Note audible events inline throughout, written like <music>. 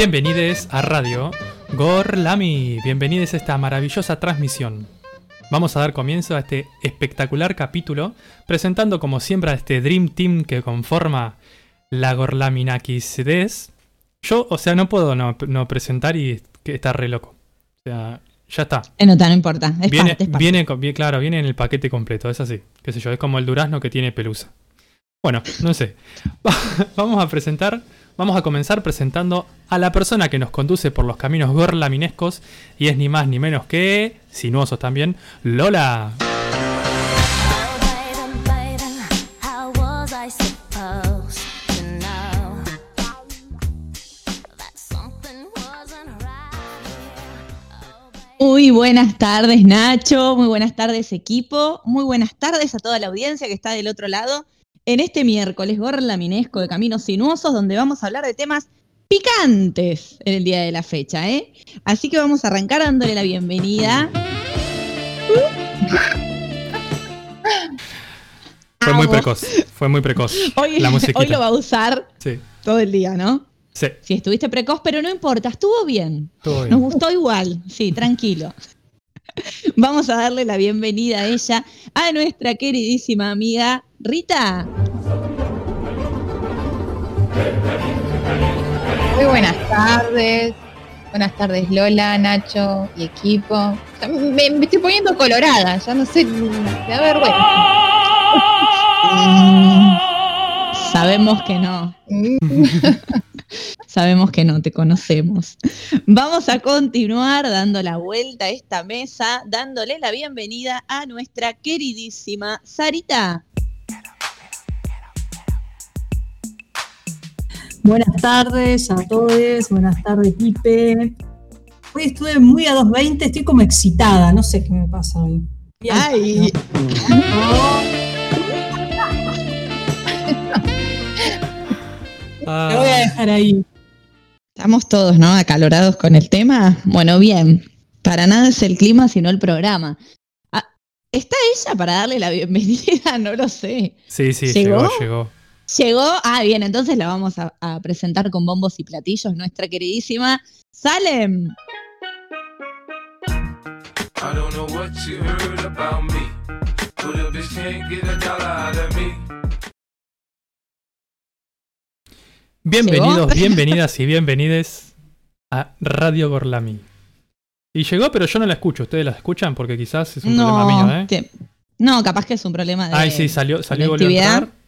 Bienvenidos a Radio Gorlami. Bienvenidos a esta maravillosa transmisión. Vamos a dar comienzo a este espectacular capítulo, presentando como siempre a este Dream Team que conforma la Gorlaminakis Des. Yo, o sea, no puedo no, no presentar y que está re loco. O sea, ya está. Eh, no, no importa. Es viene, parte, es parte. viene claro, viene en el paquete completo, es así. Qué sé yo, es como el durazno que tiene pelusa. Bueno, no sé. Va- <laughs> Vamos a presentar, vamos a comenzar presentando a la persona que nos conduce por los caminos gorlaminescos y es ni más ni menos que, sinuosos también, Lola. Muy buenas tardes, Nacho. Muy buenas tardes, equipo. Muy buenas tardes a toda la audiencia que está del otro lado en este miércoles gorlaminesco de Caminos Sinuosos, donde vamos a hablar de temas picantes en el día de la fecha, ¿eh? Así que vamos a arrancar dándole la bienvenida. Fue muy precoz, fue muy precoz. Hoy, la musiquita. hoy lo va a usar Sí, todo el día, ¿no? sí, Si estuviste precoz, pero no importa, estuvo bien. Nos bien. gustó igual, sí, tranquilo. Vamos a darle la bienvenida a ella, a nuestra queridísima amiga Rita. Muy buenas tardes. Buenas tardes Lola, Nacho y equipo. Me estoy poniendo colorada, ya no sé, me da vergüenza. <laughs> Sabemos que no, Mm, <laughs> sabemos que no, te conocemos. Vamos a continuar dando la vuelta a esta mesa, dándole la bienvenida a nuestra queridísima Sarita. Buenas tardes a todos, buenas tardes Pipe. Hoy estuve muy a 2.20, estoy como excitada, no sé qué me pasa hoy. Bien. Ay, <laughs> Ah, Te voy a dejar ahí. estamos todos, ¿no? Acalorados con el tema. Bueno, bien. Para nada es el clima, sino el programa. Ah, ¿Está ella para darle la bienvenida? <laughs> No lo sé. sí, sí, ¿Llegó? llegó, llegó. Llegó, ah, bien, entonces la vamos a, a presentar con bombos y platillos, nuestra queridísima Salem. I don't know what you heard about me, but a bitch can't get a dollar out of me. Bienvenidos, ¿Llegó? <laughs> bienvenidas y bienvenides a Radio Gorlami. Y llegó, pero yo no la escucho. ¿Ustedes la escuchan? Porque quizás es un problema mío, ¿eh? te- no, capaz que es un problema de. Ay, sí, salió, salió y volvió a conectividad. entrar.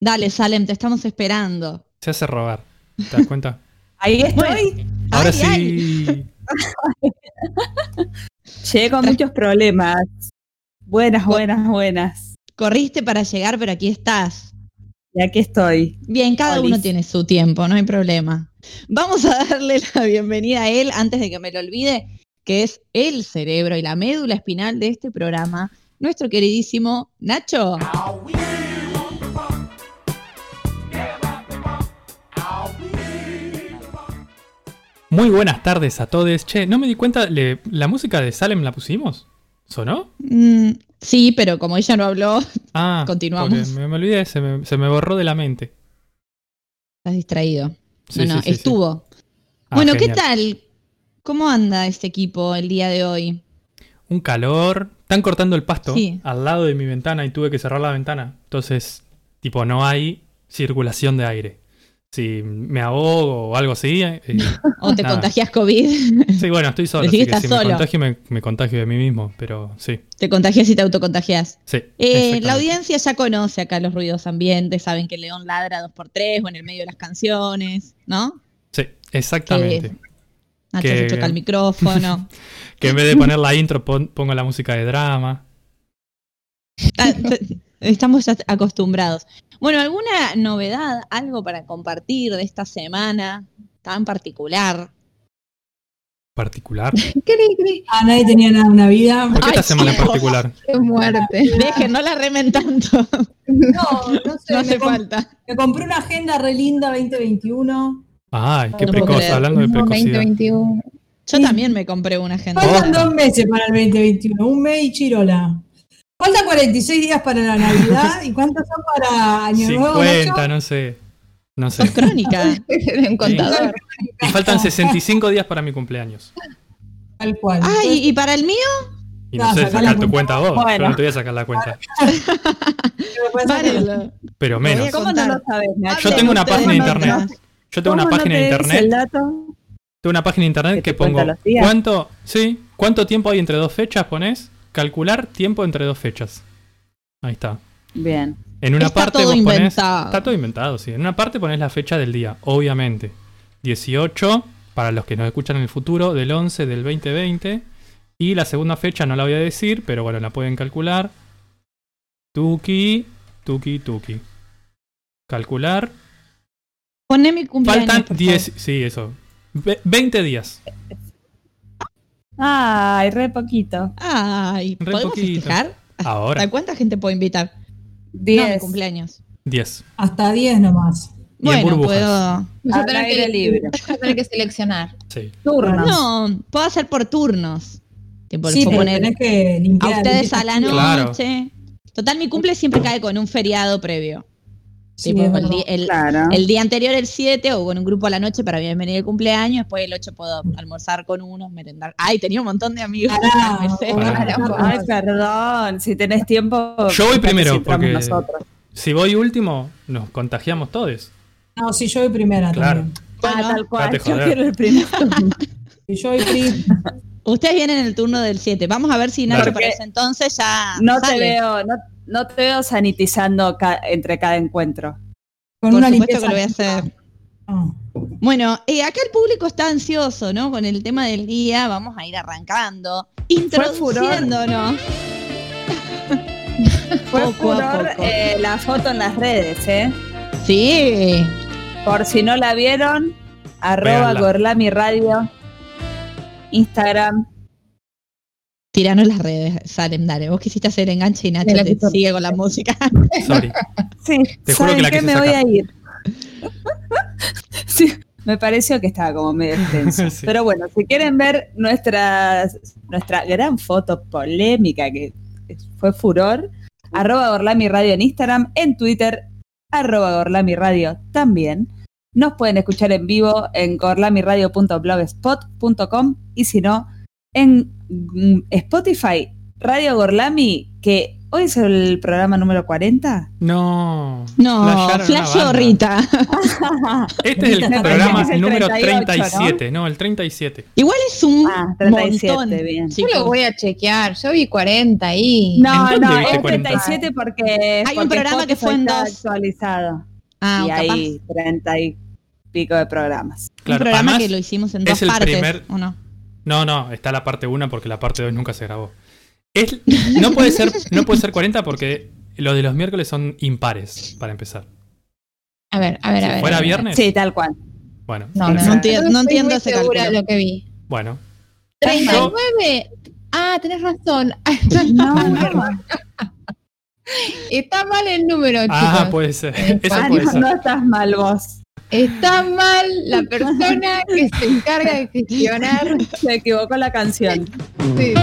Dale, Salem, te estamos esperando. Se hace robar. ¿Te das cuenta? <laughs> Ahí estoy. Ahora Ay, sí. <laughs> Llegué con muchos problemas. Buenas, buenas, buenas. Corriste para llegar, pero aquí estás. Y aquí estoy. Bien, cada Olis. uno tiene su tiempo, no hay problema. Vamos a darle <laughs> la bienvenida a él antes de que me lo olvide, que es el cerebro y la médula espinal de este programa, nuestro queridísimo Nacho. Muy buenas tardes a todos. Che, no me di cuenta, le- ¿la música de Salem la pusimos? ¿Sonó? Mm, sí, pero como ella no habló, <laughs> Ah, Continuamos. Me, me olvidé, se me, se me borró de la mente. estás distraído. Sí, no, no, sí, sí, sí. estuvo. Ah, bueno, ¿qué tal? ¿Cómo anda este equipo el día de hoy? Un calor. Están cortando el pasto al lado de mi ventana y tuve que cerrar la ventana. Entonces, tipo, no hay circulación de aire. Si me ahogo o algo así. eh, <laughs> ¿O te Nada. contagias COVID? <laughs> sí, bueno, estoy solo. Así que que si solo. me contagio, me, me contagio de mí mismo. Pero sí, te contagias y te autocontagias. sí. Eh, la audiencia ya conoce acá los ruidos ambientes, saben que el león ladra dos por tres o en el medio de las canciones, ¿no? Sí, exactamente. Nacho Que- se choca el micrófono. <laughs> Que en vez de poner la intro, pon- pongo la música de drama. Ah, Estamos acostumbrados. Bueno, ¿alguna novedad, algo para compartir de esta semana tan particular? Particular. <laughs> cri, Ah, nadie tenía nada, una vida. ¿Por qué esta Ay, semana en particular? qué muerte. Dejen, no la remen tanto. No, no <laughs> sé, No hace falta. me compré una agenda re linda 2021. Ay, qué No precoz, hablando de precocidad. 2021. Yo también me compré una agenda. Faltan dos meses para el 2021, un mes y chirola. Faltan 46 días para la Navidad. <laughs> ¿Y cuántos son para Año Nuevo? 50, Nacho? no sé. No sé. Crónica. Un contador. Y faltan 65 días para mi cumpleaños. Tal cual. Ay, ¿y para el mío? Y no Ah, sé, sacar tu cuenta. cuenta vos. Bueno. Yo no te voy a sacar la cuenta. <laughs> Pero menos. ¿Cómo no lo sabes? Yo tengo una página de internet. Yo tengo una ¿Cómo no página de internet. el dato? Tengo una página de internet ¿Que que pongo cuánto, sí, cuánto tiempo hay entre dos fechas, pones calcular tiempo entre dos fechas. Ahí está. Bien. En una Está parte todo vos ponés inventado. está todo inventado, sí. En una parte pones la fecha del día, obviamente. 18 para los que nos escuchan en el futuro del 11 del 2020 y la segunda fecha no la voy a decir, pero bueno, la pueden calcular. Tuki, tuki, tuki. Calcular. Poné mi cumpleaños. Faltan por 10, favor. sí, eso. Ve- 20 días. Ay, re poquito. Ay, Re ¿podemos poquito. festejar? Ahora, ¿A cuánta gente puedo invitar? No, mi 10. cumpleaños. 10. Hasta 10 nomás. Bueno, burbujas. puedo. Vas a Al tener aire que- libre. vas a tener que seleccionar. Sí. Turnos. No, puedo hacer por turnos. Tipo, Sí, puedo poner tenés que a limpiar. ustedes a la Claro. noche. Total, mi cumple siempre cae con un feriado previo. Sí, Tipo, es el, verdad. di- el- Claro. el día anterior, el 7, o con un grupo a la noche para bienvenir el cumpleaños. Después el 8 puedo almorzar con unos, merendar. Ay, tenía un montón de amigos. <laughs> Ay, perdón. Si tenés tiempo. Yo voy primero, si porque- nosotros. Si voy último, nos contagiamos todos. No, sí, yo voy primera Claro. también. Bueno, ah, tal cual. date <laughs> Yo quiero el primer turno. <laughs> Y yo voy primera. Ustedes vienen en el turno del 7. Vamos a ver si Nacho para ese entonces ya. No te veo, no, no te veo sanitizando ca- entre cada encuentro. Con Por una supuesto que lo voy a hacer. Ah. Bueno, eh, acá el público está ansioso, ¿no? Con el tema del día, vamos a ir arrancando, introduciéndonos. Fue <laughs> Poco a furor poco. eh, la foto en las redes, ¿eh? Sí, Por si no la vieron, arroba. Gorlami Radio, Instagram. tiranos las redes, Salem, dale. Vos quisiste hacer enganche y Nacho te sigue con la música. <laughs> Sorry. Sí, Te juro ¿saben que la qué? Me voy a ir. sí, me pareció que estaba como medio extenso. <laughs> Sí. Pero bueno, si quieren ver nuestras, nuestra gran foto polémica que fue furor, arroba Gorlami Radio en Instagram, en Twitter, arroba Gorlami Radio también. Nos pueden escuchar en vivo en gorlamiradio.blogspot.com y si no, en Spotify, Radio Gorlami, que hoy es el programa número 40. No. No, banda. Rita. <laughs> Este es el <laughs> programa es el número 38, ¿no? 37, ¿no? El 37. Igual es un Ah, 37, montón. bien. Yo lo voy a chequear. Yo vi 40 ahí. ¿En No, no, es 40? 37 porque, Hay un porque programa que fue en dos. actualizado. Ah, y capaz. hay 30 y pico de programas. un Claro, programa además, que lo hicimos en es dos el partes, primer- ¿o no? No, no, está la parte 1 porque la parte 2 nunca se grabó. Es- no, puede ser, no puede ser 40 porque los de los miércoles son impares, para empezar. A ver, a ver, a ver. fuera a ver. viernes, Sí, tal cual. bueno. No, entiendo, no entiendo ese de lo que vi. Bueno, 39. Ah, tenés razón. <laughs> No, no. Está mal el número, ah, chicos. puede ser. Eso Ah, puede no, ser. no estás mal vos. Está mal la persona que se encarga de gestionar. Se equivocó la canción. Sí,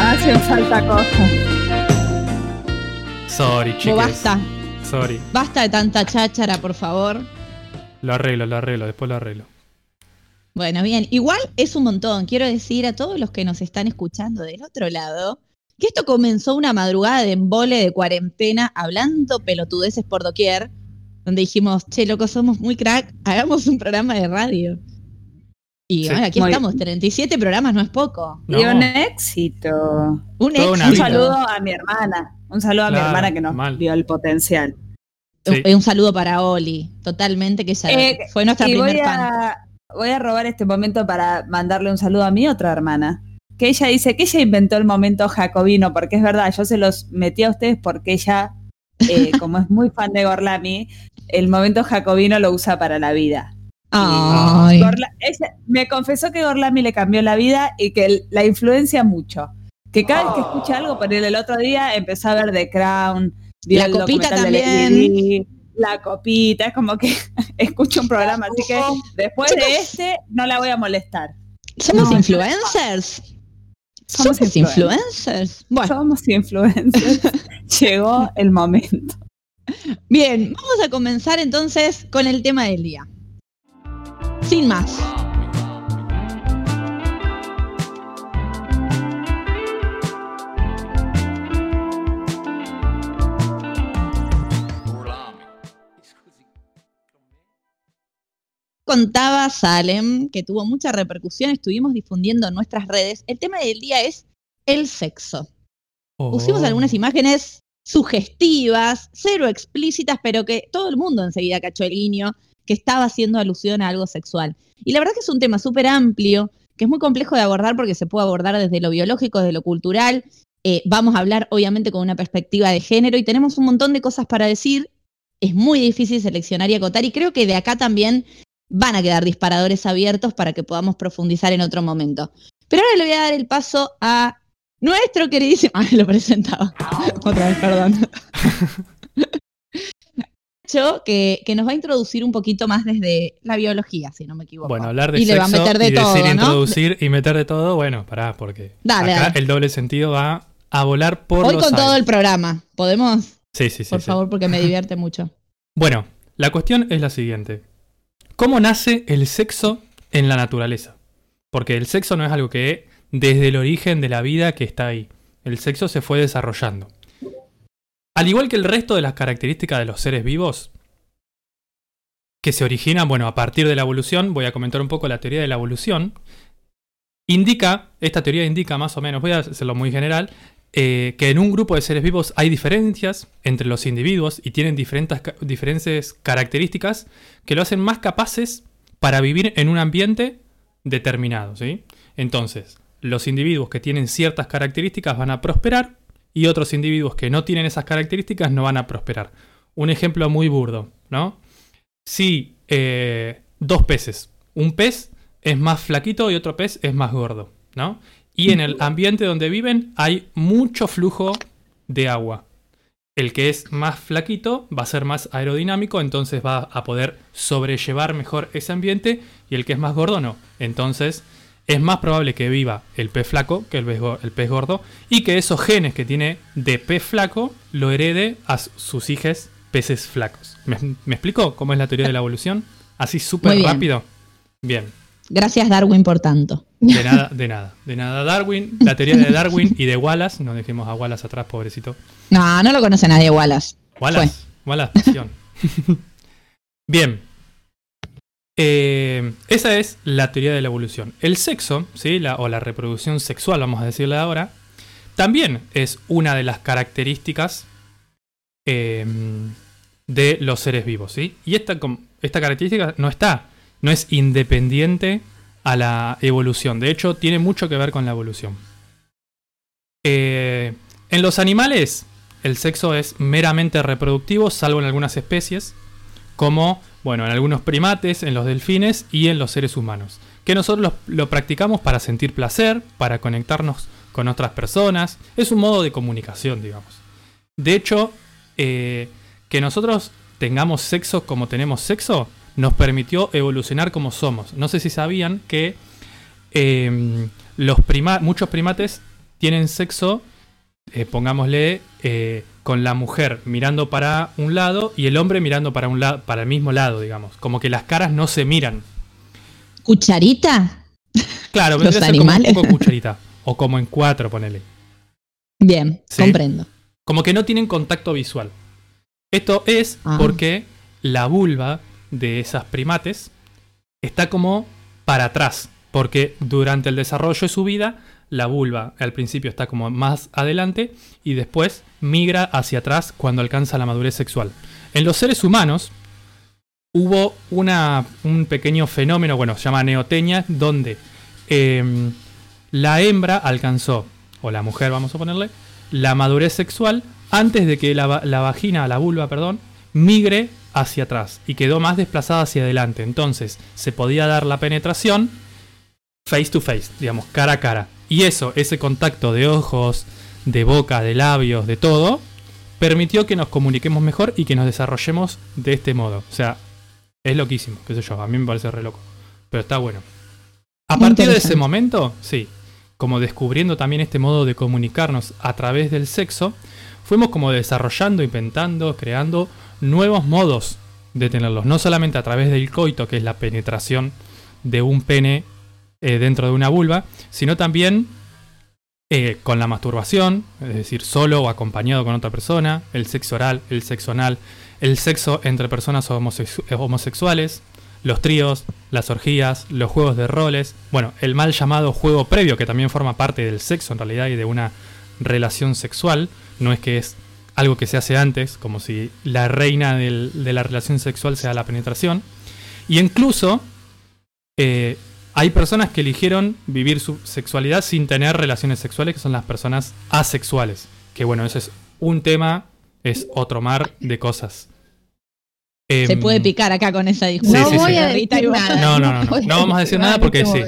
Hacen falta cosas. Sorry, chicos. basta, Sorry. basta de tanta cháchara, por favor. Lo arreglo, lo arreglo, después lo arreglo. Bueno, bien, igual es un montón. Quiero decir a todos los que nos están escuchando del otro lado que esto comenzó una madrugada de embole de cuarentena hablando pelotudeces por doquier, donde dijimos, che, loco, somos muy crack, hagamos un programa de radio. Y Sí, bueno, aquí muy- estamos, 37 programas no es poco. No, Y un éxito. Un éxito. Un saludo a mi hermana. Un saludo a mi hermana que nos mal. dio el potencial. Sí. Un- Un saludo para Oli, totalmente, que ella Eh, fue nuestra Y voy primer fan. a, voy a robar este momento para mandarle un saludo a mi otra hermana. Que ella dice que ella inventó el momento jacobino, porque es verdad, yo se los metí a ustedes porque ella, eh, <laughs> como es muy fan de Gorlami, el momento jacobino lo usa para la vida. Ay. Gorla- ella- me confesó que Gorlami le cambió la vida y que la influencia mucho. Que cada vez que escucha algo, por el otro día empezó a ver The Crown, La copita también. La copita, es como que <laughs> escucha un programa, así que después de este no la voy a molestar. ¿Somos No. influencers? Somos ¿Somos influencers? Bueno, Somos influencers. <laughs> Llegó el momento. Bien, vamos a comenzar entonces con el tema del día. Sin más. Contaba Salem que tuvo mucha repercusión, estuvimos difundiendo en nuestras redes. El tema del día es el sexo. Pusimos Oh. algunas imágenes sugestivas, cero explícitas, pero que todo el mundo enseguida cachó el guiño, que estaba haciendo alusión a algo sexual. Y la verdad que es un tema súper amplio, que es muy complejo de abordar porque se puede abordar desde lo biológico, desde lo cultural. Eh, vamos a hablar obviamente con una perspectiva de género y tenemos un montón de cosas para decir. Es muy difícil seleccionar y acotar y creo que de acá también van a quedar disparadores abiertos para que podamos profundizar en otro momento. Pero ahora le voy a dar el paso a nuestro queridísimo. <laughs> Ah, lo presentaba. Otra vez, perdón. <laughs> Nacho, que, que nos va a introducir un poquito más desde la biología, si no me equivoco. Bueno, hablar de y le va a meter de y todo, decir ¿no? introducir y meter de todo, bueno, pará, porque Dale, acá dale. el doble sentido va a volar por Hoy los con todo el programa. ¿Podemos? Sí, sí, sí. Por sí. favor, porque me divierte mucho. Bueno, la cuestión es la siguiente. ¿Cómo nace el sexo en la naturaleza? Porque el sexo no es algo que desde el origen de la vida que está ahí. El sexo se fue desarrollando. Al igual que el resto de las características de los seres vivos, que se originan, bueno, a partir de la evolución, voy a comentar un poco la teoría de la evolución, indica, esta teoría indica más o menos, voy a hacerlo muy general, eh, que en un grupo de seres vivos hay diferencias entre los individuos y tienen diferentes, ca- diferentes características que lo hacen más capaces para vivir en un ambiente determinado, ¿sí? Entonces, los individuos que tienen ciertas características van a prosperar y otros individuos que no tienen esas características no van a prosperar. Un ejemplo muy burdo, ¿no? Si eh, dos peces, un pez es más flaquito y otro pez es más gordo, ¿no? Y en el ambiente donde viven hay mucho flujo de agua. El que es más flaquito va a ser más aerodinámico, entonces va a poder sobrellevar mejor ese ambiente, y el que es más gordo no. Entonces es más probable que viva el pez flaco que el pez, go- el pez gordo, y que esos genes que tiene de pez flaco lo herede a su- sus hijos peces flacos. ¿Me, me explico cómo es la teoría de la evolución? Así súper rápido. Bien. Gracias, Darwin, por tanto. De nada, de nada. De nada. Darwin, la teoría de Darwin y de Wallace. No dejemos a Wallace atrás, pobrecito. No, no lo conoce nadie, Wallace. Wallace. Wallace, pasión. <laughs> Bien. Eh, esa es la teoría de la evolución. El sexo, ¿sí? La- o la reproducción sexual, vamos a decirle ahora, también es una de las características eh, de los seres vivos, ¿sí? Y esta, esta característica no está, no es independiente a la evolución. De hecho, tiene mucho que ver con la evolución. Eh, en los animales, el sexo es meramente reproductivo, salvo en algunas especies, como, bueno, en algunos primates, en los delfines y en los seres humanos. Que nosotros lo, practicamos para sentir placer, para conectarnos con otras personas. Es un modo de comunicación, digamos. De hecho, eh, que nosotros tengamos sexo como tenemos sexo, nos permitió evolucionar como somos. No sé si sabían que eh, los prima- muchos primates tienen sexo, eh, pongámosle, eh, con la mujer mirando para un lado y el hombre mirando para, un la- para el mismo lado, digamos. Como que las caras no se miran. ¿Cucharita? Claro, Los vendría a ser como un animales. poco cucharita. O como en cuatro, ponele. Bien, Sí. comprendo. Como que no tienen contacto visual. Esto es Ah. porque la vulva de esas primates está como para atrás. Porque durante el desarrollo de su vida, la vulva al principio está como más adelante y después migra hacia atrás cuando alcanza la madurez sexual. En los seres humanos hubo una, un pequeño fenómeno, bueno, se llama neotenia, donde em, la hembra alcanzó, o la mujer vamos a ponerle, la madurez sexual antes de que la, la vagina, la vulva, perdón, migre hacia atrás y quedó más desplazada hacia adelante. Entonces se podía dar la penetración face to face, digamos, cara a cara. Y eso, ese contacto de ojos, de boca, de labios, de todo, permitió que nos comuniquemos mejor y que nos desarrollemos de este modo. O sea, es loquísimo, qué sé yo, a mí me parece re loco. Pero está bueno. A Muy partir de ese momento, sí, como descubriendo también este modo de comunicarnos a través del sexo, fuimos como desarrollando, inventando, creando nuevos modos de tenerlos. No solamente a través del coito, que es la penetración de un pene eh, dentro de una vulva, sino también eh, con la masturbación, es decir, solo o acompañado con otra persona, el sexo oral, el sexo anal, el sexo entre personas eh, homosexuales, los tríos, las orgías, los juegos de roles, bueno, el mal llamado juego previo, que también forma parte del sexo en realidad y de una relación sexual, no es que es algo que se hace antes, como si la reina del- de la relación sexual sea la penetración, y incluso eh, hay personas que eligieron vivir su sexualidad sin tener relaciones sexuales, que son las personas asexuales. Que bueno, ese es un tema, es otro mar de cosas. Se Em, puede picar acá con esa discusión. no sí, voy sí. a vos. nada. No, no, no, no. No vamos a decir <laughs> nada porque sí.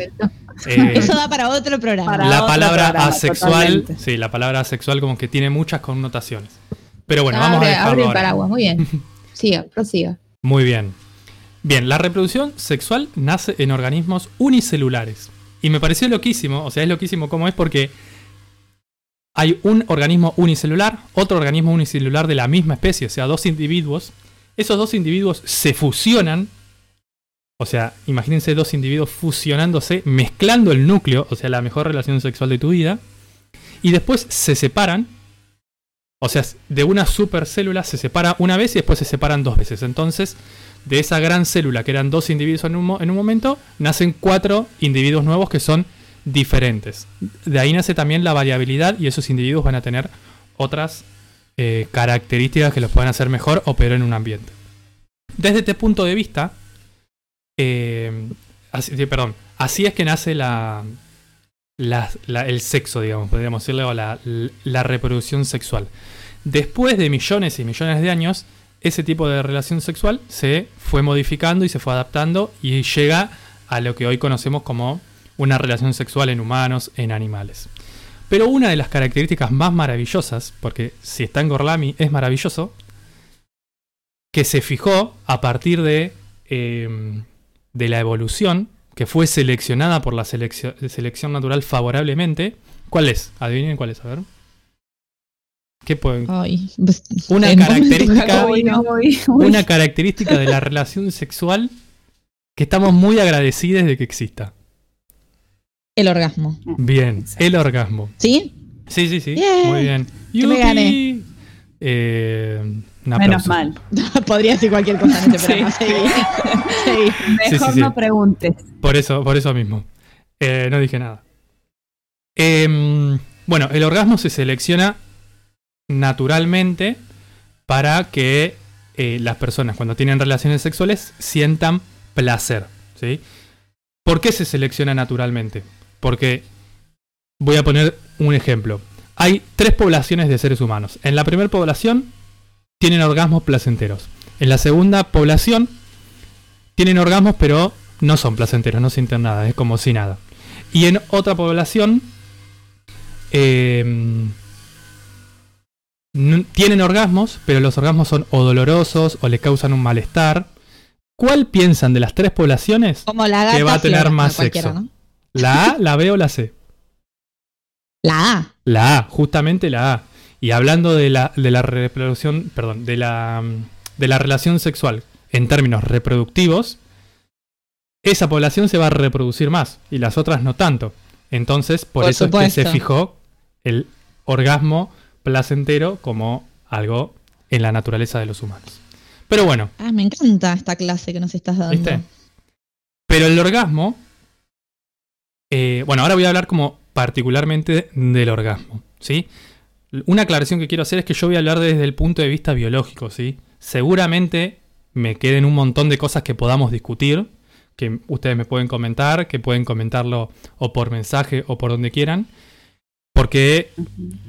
Eh, Eso da para otro programa. Para la otro palabra programa, asexual, totalmente. sí, la palabra asexual como que tiene muchas connotaciones. Pero bueno, abre, vamos a dejarlo abre el ahora. paraguas, muy bien. <laughs> Siga, prosiga. Muy bien. Bien, la reproducción sexual nace en organismos unicelulares. Y me pareció loquísimo, o sea, es loquísimo como es porque hay un organismo unicelular, otro organismo unicelular de la misma especie, o sea, dos individuos. Esos dos individuos se fusionan. O sea, imagínense dos individuos fusionándose, mezclando el núcleo, o sea, la mejor relación sexual de tu vida. Y después se separan. O sea, de una supercélula se separa una vez y después se separan dos veces. Entonces, de esa gran célula que eran dos individuos en un, mo- en un momento, nacen cuatro individuos nuevos que son diferentes. De ahí nace también la variabilidad y esos individuos van a tener otras eh, características que los pueden hacer mejor o peor en un ambiente. Desde este punto de vista, eh, así, sí, perdón, así es que nace la, el sexo, digamos, podríamos decirle, o la, la reproducción sexual. Después de millones y millones de años, ese tipo de relación sexual se fue modificando y se fue adaptando y llega a lo que hoy conocemos como una relación sexual en humanos, en animales. Pero una de las características más maravillosas, porque si está en Gorlami es maravilloso, que se fijó a partir de, eh, de la evolución, que fue seleccionada por la seleccio- selección natural favorablemente. ¿Cuál es? Adivinen cuál es, a ver. ¿Qué pueden? Ay, pues, Una característica- <laughs> jacobino. uy, uy. Una característica de la relación sexual que estamos muy agradecidos de que exista. El orgasmo. Bien, el orgasmo. ¿Sí? Sí, sí, sí. Bien. Muy bien. Me gané. Eh, Menos aplauso. mal. <laughs> Podría decir cualquier cosa en este programa. Mejor sí, sí. no preguntes. Por eso, por eso mismo. Eh, no dije nada. Em, bueno, el orgasmo se selecciona naturalmente para que eh, las personas cuando tienen relaciones sexuales sientan placer. ¿sí? ¿Por qué se selecciona naturalmente? Porque voy a poner un ejemplo. Hay tres poblaciones de seres humanos. En la primera población tienen orgasmos placenteros. En la segunda población tienen orgasmos pero no son placenteros, no sienten nada, es como si nada. Y en otra población eh, n- tienen orgasmos, pero los orgasmos son o dolorosos o les causan un malestar. ¿Cuál piensan de las tres poblaciones? Como la gata Que va a tener más sexo. ¿no? ¿La A, la B o la C? La A. La A, justamente la A. Y hablando de la, de la reproducción, perdón, de la, de la relación sexual en términos reproductivos, esa población se va a reproducir más y las otras no tanto. Entonces, por, Por eso es que se fijó el orgasmo placentero como algo en la naturaleza de los humanos. Pero bueno, Ah, me encanta esta clase que nos estás dando. ¿Viste? Pero el orgasmo. eh, bueno, ahora voy a hablar como particularmente del orgasmo. ¿Sí? Una aclaración que quiero hacer es que yo voy a hablar desde el punto de vista biológico, ¿sí? Seguramente me queden un montón de cosas que podamos discutir, que ustedes me pueden comentar, que pueden comentarlo o por mensaje o por donde quieran, porque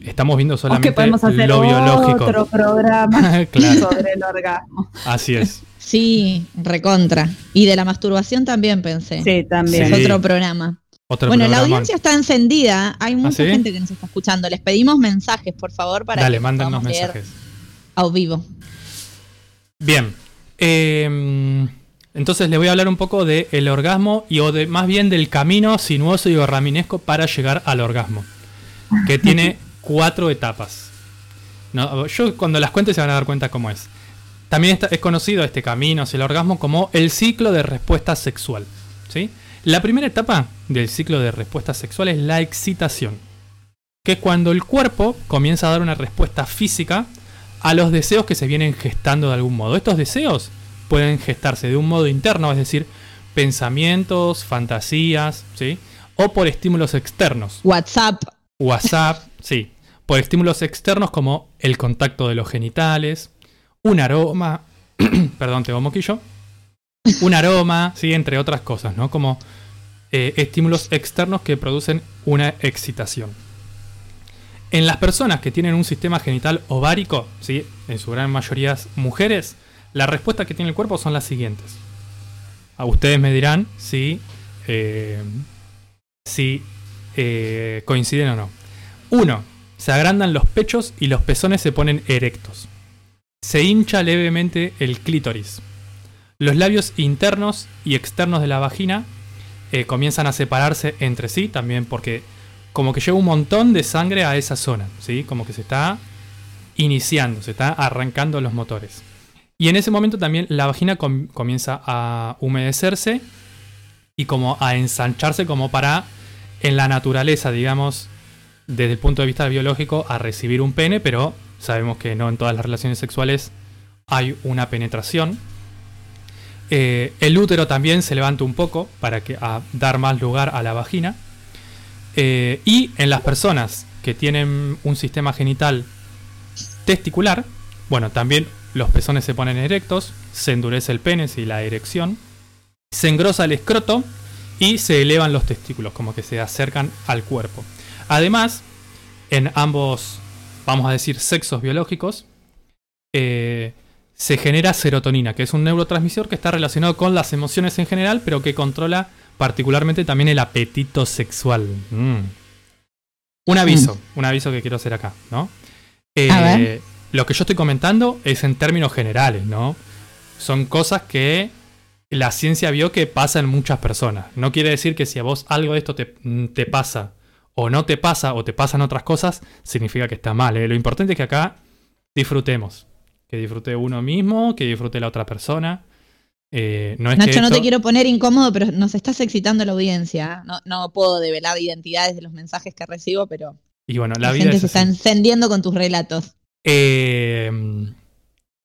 estamos viendo O solamente que podemos hacer lo biológico. otro programa <laughs> claro, sobre el orgasmo. así es. Sí, recontra. Y de la masturbación también pensé. Sí, también. Es otro programa. Otro bueno, la audiencia está encendida. Hay mucha sí? gente que nos está escuchando. Les pedimos mensajes, por favor, para Dale, que leer mensajes. a vivo. Bien. Eh, Entonces les voy a hablar un poco del el orgasmo y o de, más bien del camino sinuoso y gorraminesco para llegar al orgasmo, que <laughs> tiene cuatro etapas. No, yo cuando las cuente se van a dar cuenta cómo es. También está- es conocido este camino hacia el orgasmo como el ciclo de respuesta sexual. ¿sí? La primera etapa del ciclo de respuesta sexual es la excitación, que es cuando el cuerpo comienza a dar una respuesta física a los deseos que se vienen gestando de algún modo. Estos deseos pueden gestarse de un modo interno, es decir, pensamientos, fantasías, ¿sí? o por estímulos externos. WhatsApp. WhatsApp, <laughs> sí. Por estímulos externos como el contacto de los genitales, un aroma, <clears throat> perdón, tengo moquillo, un aroma, sí, entre otras cosas, ¿no? Como eh, estímulos externos que producen una excitación. En las personas que tienen un sistema genital ovárico, ¿sí? en su gran mayoría mujeres, la respuesta que tiene el cuerpo son las siguientes. A ustedes me dirán si, eh, si eh, coinciden o no. Uno, se agrandan los pechos y los pezones se ponen erectos. Se hincha levemente el clítoris. Los labios internos y externos de la vagina eh, comienzan a separarse entre sí, también porque como que llega un montón de sangre a esa zona, ¿sí? Como que se está iniciando, se está arrancando los motores. Y en ese momento también la vagina com- comienza a humedecerse y como a ensancharse como para, en la naturaleza, digamos, desde el punto de vista biológico, a recibir un pene, pero sabemos que no en todas las relaciones sexuales hay una penetración. Eh, el útero también se levanta un poco para que, dar más lugar a la vagina. Eh, y en las personas que tienen un sistema genital testicular, bueno, también los pezones se ponen erectos, se endurece el pene y la erección, se engrosa el escroto y se elevan los testículos, como que se acercan al cuerpo. Además, en ambos, vamos a decir, sexos biológicos, eh, se genera serotonina, que es un neurotransmisor que está relacionado con las emociones en general, pero que controla particularmente también el apetito sexual. Mm. Un aviso, un aviso que quiero hacer acá, ¿no? Eh, A ver. Lo que yo estoy comentando es en términos generales, ¿no? Son cosas que la ciencia vio que pasa en muchas personas. No quiere decir que si a vos algo de esto te, te pasa o no te pasa o te pasan otras cosas, significa que está mal. ¿eh? Lo importante es que acá disfrutemos. Que disfrute uno mismo, que disfrute la otra persona. Eh, no es que Nacho, no te quiero poner incómodo, pero nos estás excitando la audiencia. ¿eh? No, no puedo develar identidades de los mensajes que recibo, pero Y bueno, la, la, vida gente es se está encendiendo con tus relatos. Eh,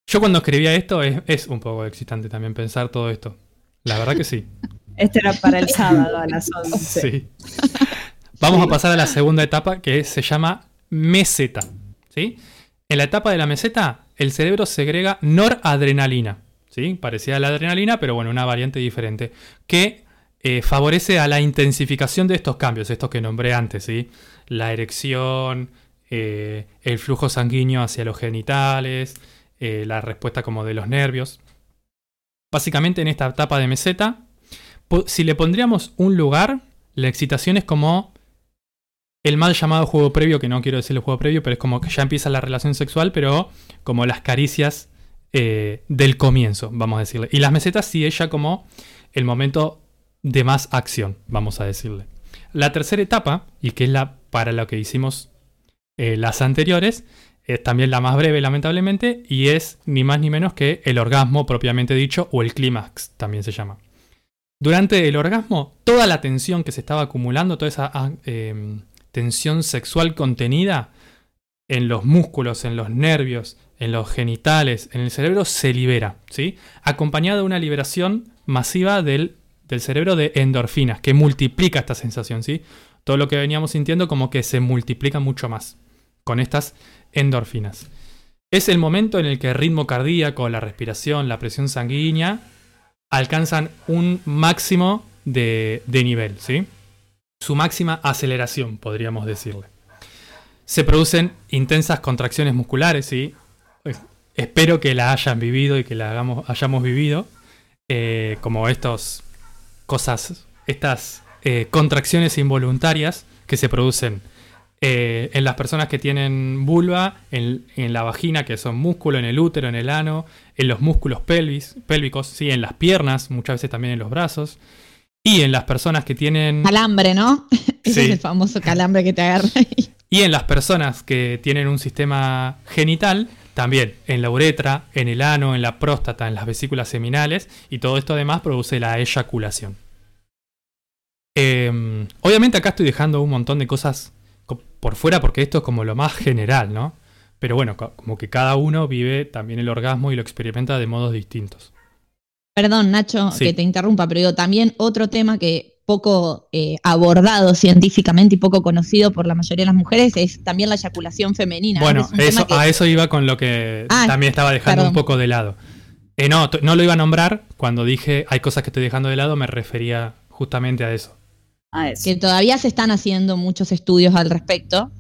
yo cuando escribía esto es, es un poco excitante también pensar todo esto. La verdad que sí. <laughs> Este era para el sábado a las 11. Sí. Vamos a pasar a la segunda etapa que se llama meseta. ¿sí? En la etapa de la meseta, el cerebro segrega noradrenalina. ¿sí? Parecida a la adrenalina, pero bueno, una variante diferente. Que eh, favorece a la intensificación de estos cambios, estos que nombré antes. ¿sí? La erección, eh, el flujo sanguíneo hacia los genitales, eh, la respuesta como de los nervios. Básicamente en esta etapa de meseta, si le pondríamos un lugar, la excitación es como el mal llamado juego previo, que no quiero decirle juego previo, pero es como que ya empieza la relación sexual, pero como las caricias eh, del comienzo, vamos a decirle. Y las mesetas sí es ya como el momento de más acción, vamos a decirle. La tercera etapa, y que es la para lo que hicimos eh, las anteriores, es también la más breve, lamentablemente, y es ni más ni menos que el orgasmo propiamente dicho, o el clímax también se llama. Durante el orgasmo, toda la tensión que se estaba acumulando, toda esa ah, eh, tensión sexual contenida en los músculos, en los nervios, en los genitales, en el cerebro, se libera, ¿sí? Acompañada de una liberación masiva del, del cerebro de endorfinas, que multiplica esta sensación, ¿sí? Todo lo que veníamos sintiendo como que se multiplica mucho más con estas endorfinas. Es el momento en el que el ritmo cardíaco, la respiración, la presión sanguínea alcanzan un máximo de, de nivel, ¿sí? Su máxima aceleración, podríamos decirle. Se producen intensas contracciones musculares. Pues, Espero que la hayan vivido y que la hagamos, hayamos vivido. eh, como estas cosas, estas eh, contracciones involuntarias que se producen Eh, en las personas que tienen vulva, en, en la vagina, que son músculo, en el útero, en el ano, en los músculos pelvis, pélvicos, sí, en las piernas, muchas veces también en los brazos. Y en las personas que tienen. Calambre, ¿no? <laughs> Ese Sí. es el famoso calambre que te agarra ahí. Y en las personas que tienen un sistema genital, también en la uretra, en el ano, en la próstata, en las vesículas seminales, y todo esto además produce la eyaculación. Eh, obviamente acá estoy dejando un montón de cosas co- por fuera porque esto es como lo más general, ¿no? Pero bueno, co- como que cada uno vive también el orgasmo y lo experimenta de modos distintos. Perdón, Nacho, Sí. que te interrumpa, pero digo, también otro tema que poco eh, abordado científicamente y poco conocido por la mayoría de las mujeres es también la eyaculación femenina. ¿no? Bueno, es eso, que- a eso iba con lo que Ah, también estaba dejando un poco de lado. Eh, no, no lo iba a nombrar. Cuando dije hay cosas que estoy dejando de lado, me refería justamente a eso. Ah, eso. que todavía se están haciendo muchos estudios al respecto,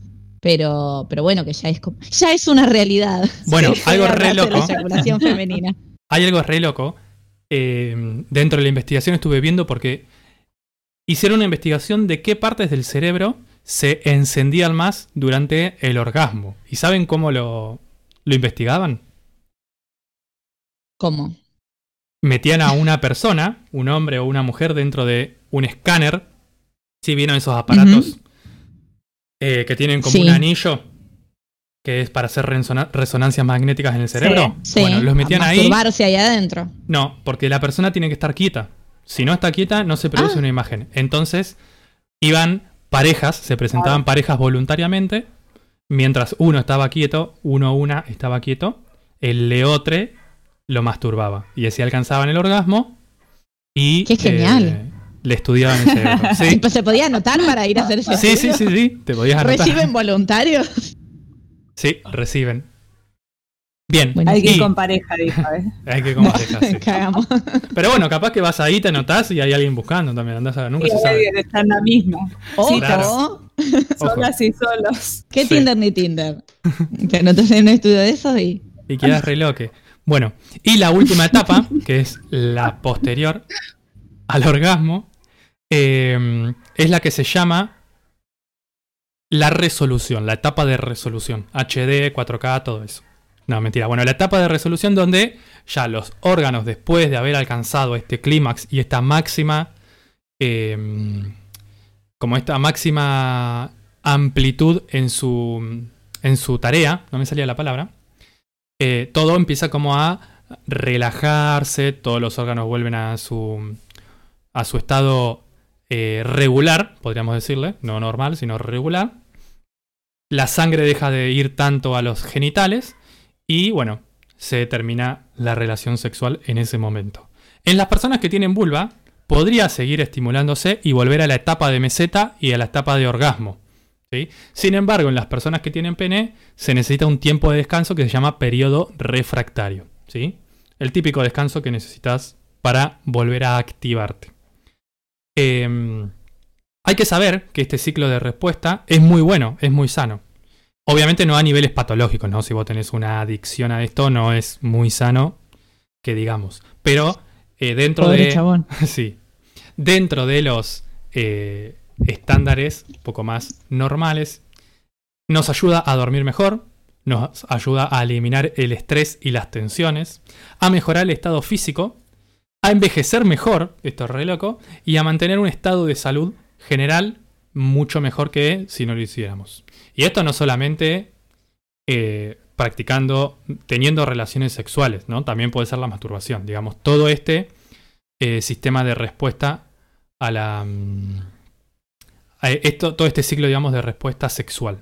pero, pero bueno, que ya es, como- ya es una realidad. Bueno, <laughs> algo re loco. La eyaculación femenina. <laughs> Hay algo re loco. Eh, dentro de la investigación estuve viendo porque hicieron una investigación de qué partes del cerebro se encendían más durante el orgasmo. ¿Y saben cómo lo, lo investigaban? ¿Cómo? metían a una persona, un hombre o una mujer, dentro de un escáner. Si vieron esos aparatos eh, que tienen como Sí. un anillo que es para hacer resona- resonancias magnéticas en el cerebro. Sí, Bueno, los metían a ahí. ahí adentro. No, porque la persona tiene que estar quieta. Si no está quieta, no se produce Ah. una imagen. Entonces, iban parejas, se presentaban parejas voluntariamente. Mientras uno estaba quieto, uno o una estaba quieto, el leotre lo masturbaba. Y así alcanzaban el orgasmo y ¡Qué genial! eh, le estudiaban el cerebro. <laughs> Sí, pues se podía anotar para ir a hacer ese sí, sí, sí, sí, te podías anotar. ¿Reciben voluntarios? Sí, reciben. Bien, Bueno, Hay que y- ir con pareja, dijo. ¿eh? <laughs> hay que como pareja, <laughs> sí. Cagamos. Pero bueno, capaz que vas ahí, te anotás y hay alguien buscando también. Andás a, nunca Sí, se sabe. alguien está en la misma. Ojo, claro. Solas y solos. ¿Qué Sí. Tinder ni Tinder? Te anotas en un estudio de eso y... Y quedas re loque. Bueno, y la última etapa, <laughs> que es la posterior al orgasmo, eh, es la que se llama la resolución, la etapa de resolución. HD, 4K, todo eso. No, mentira. Bueno, la etapa de resolución donde ya los órganos, después de haber alcanzado este clímax y esta máxima, eh, como esta máxima amplitud en su, en su tarea, no me salía la palabra, eh, todo empieza como a relajarse, todos los órganos vuelven a su, a su estado eh, regular, podríamos decirle, no normal, sino regular. La sangre deja de ir tanto a los genitales y bueno, se termina la relación sexual en ese momento. En las personas que tienen vulva, podría seguir estimulándose y volver a la etapa de meseta y a la etapa de orgasmo. ¿sí? Sin embargo, en las personas que tienen pene, se necesita un tiempo de descanso que se llama periodo refractario. ¿sí? El típico descanso que necesitas para volver a activarte. Em, hay que saber que este ciclo de respuesta es muy bueno, es muy sano. Obviamente no a niveles patológicos, ¿no? Si vos tenés una adicción a esto, no es muy sano, que digamos. Pero eh, dentro Pobre de. chabón. <laughs> sí. Dentro de los eh, estándares un poco más normales, nos ayuda a dormir mejor, nos ayuda a eliminar el estrés y las tensiones, a mejorar el estado físico, a envejecer mejor, esto es re loco, y a mantener un estado de salud general mucho mejor que si no lo hiciéramos. Y esto no solamente eh, practicando, teniendo relaciones sexuales, ¿no? También puede ser la masturbación, digamos, todo este eh, sistema de respuesta a la... mm, a esto, todo este ciclo, digamos, de respuesta sexual.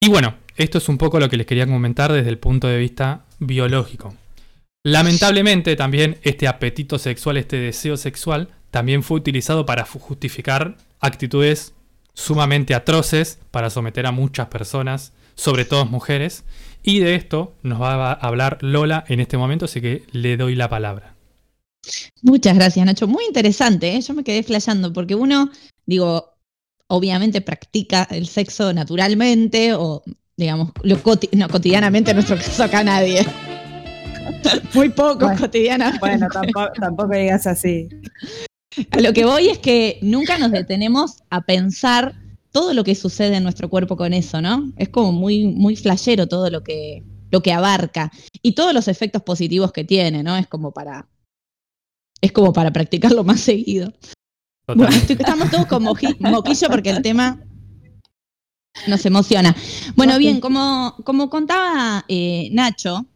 Y bueno, esto es un poco lo que les quería comentar desde el punto de vista biológico. Lamentablemente también este apetito sexual, este deseo sexual, también fue utilizado para justificar actitudes sumamente atroces para someter a muchas personas, sobre todo mujeres. Y de esto nos va a hablar Lola en este momento, así que le doy la palabra. Muchas gracias, Nacho. Muy interesante, ¿eh? Yo me quedé flasheando porque uno, digo, obviamente practica el sexo naturalmente o, digamos, lo no, cotidianamente en nuestro caso acá nadie. <laughs> Muy poco Bueno, cotidianamente. Bueno, tampoco, tampoco digas así. A lo que voy es que nunca nos detenemos a pensar todo lo que sucede en nuestro cuerpo con eso, ¿no? Es como muy, muy flashero todo lo que, lo que abarca y todos los efectos positivos que tiene, ¿no? Es como para, es como para practicarlo más seguido. Bueno, Totalmente. estoy- estamos todos con moji- moquillo porque el tema nos emociona. Bueno, bien, como, como contaba eh, Nacho,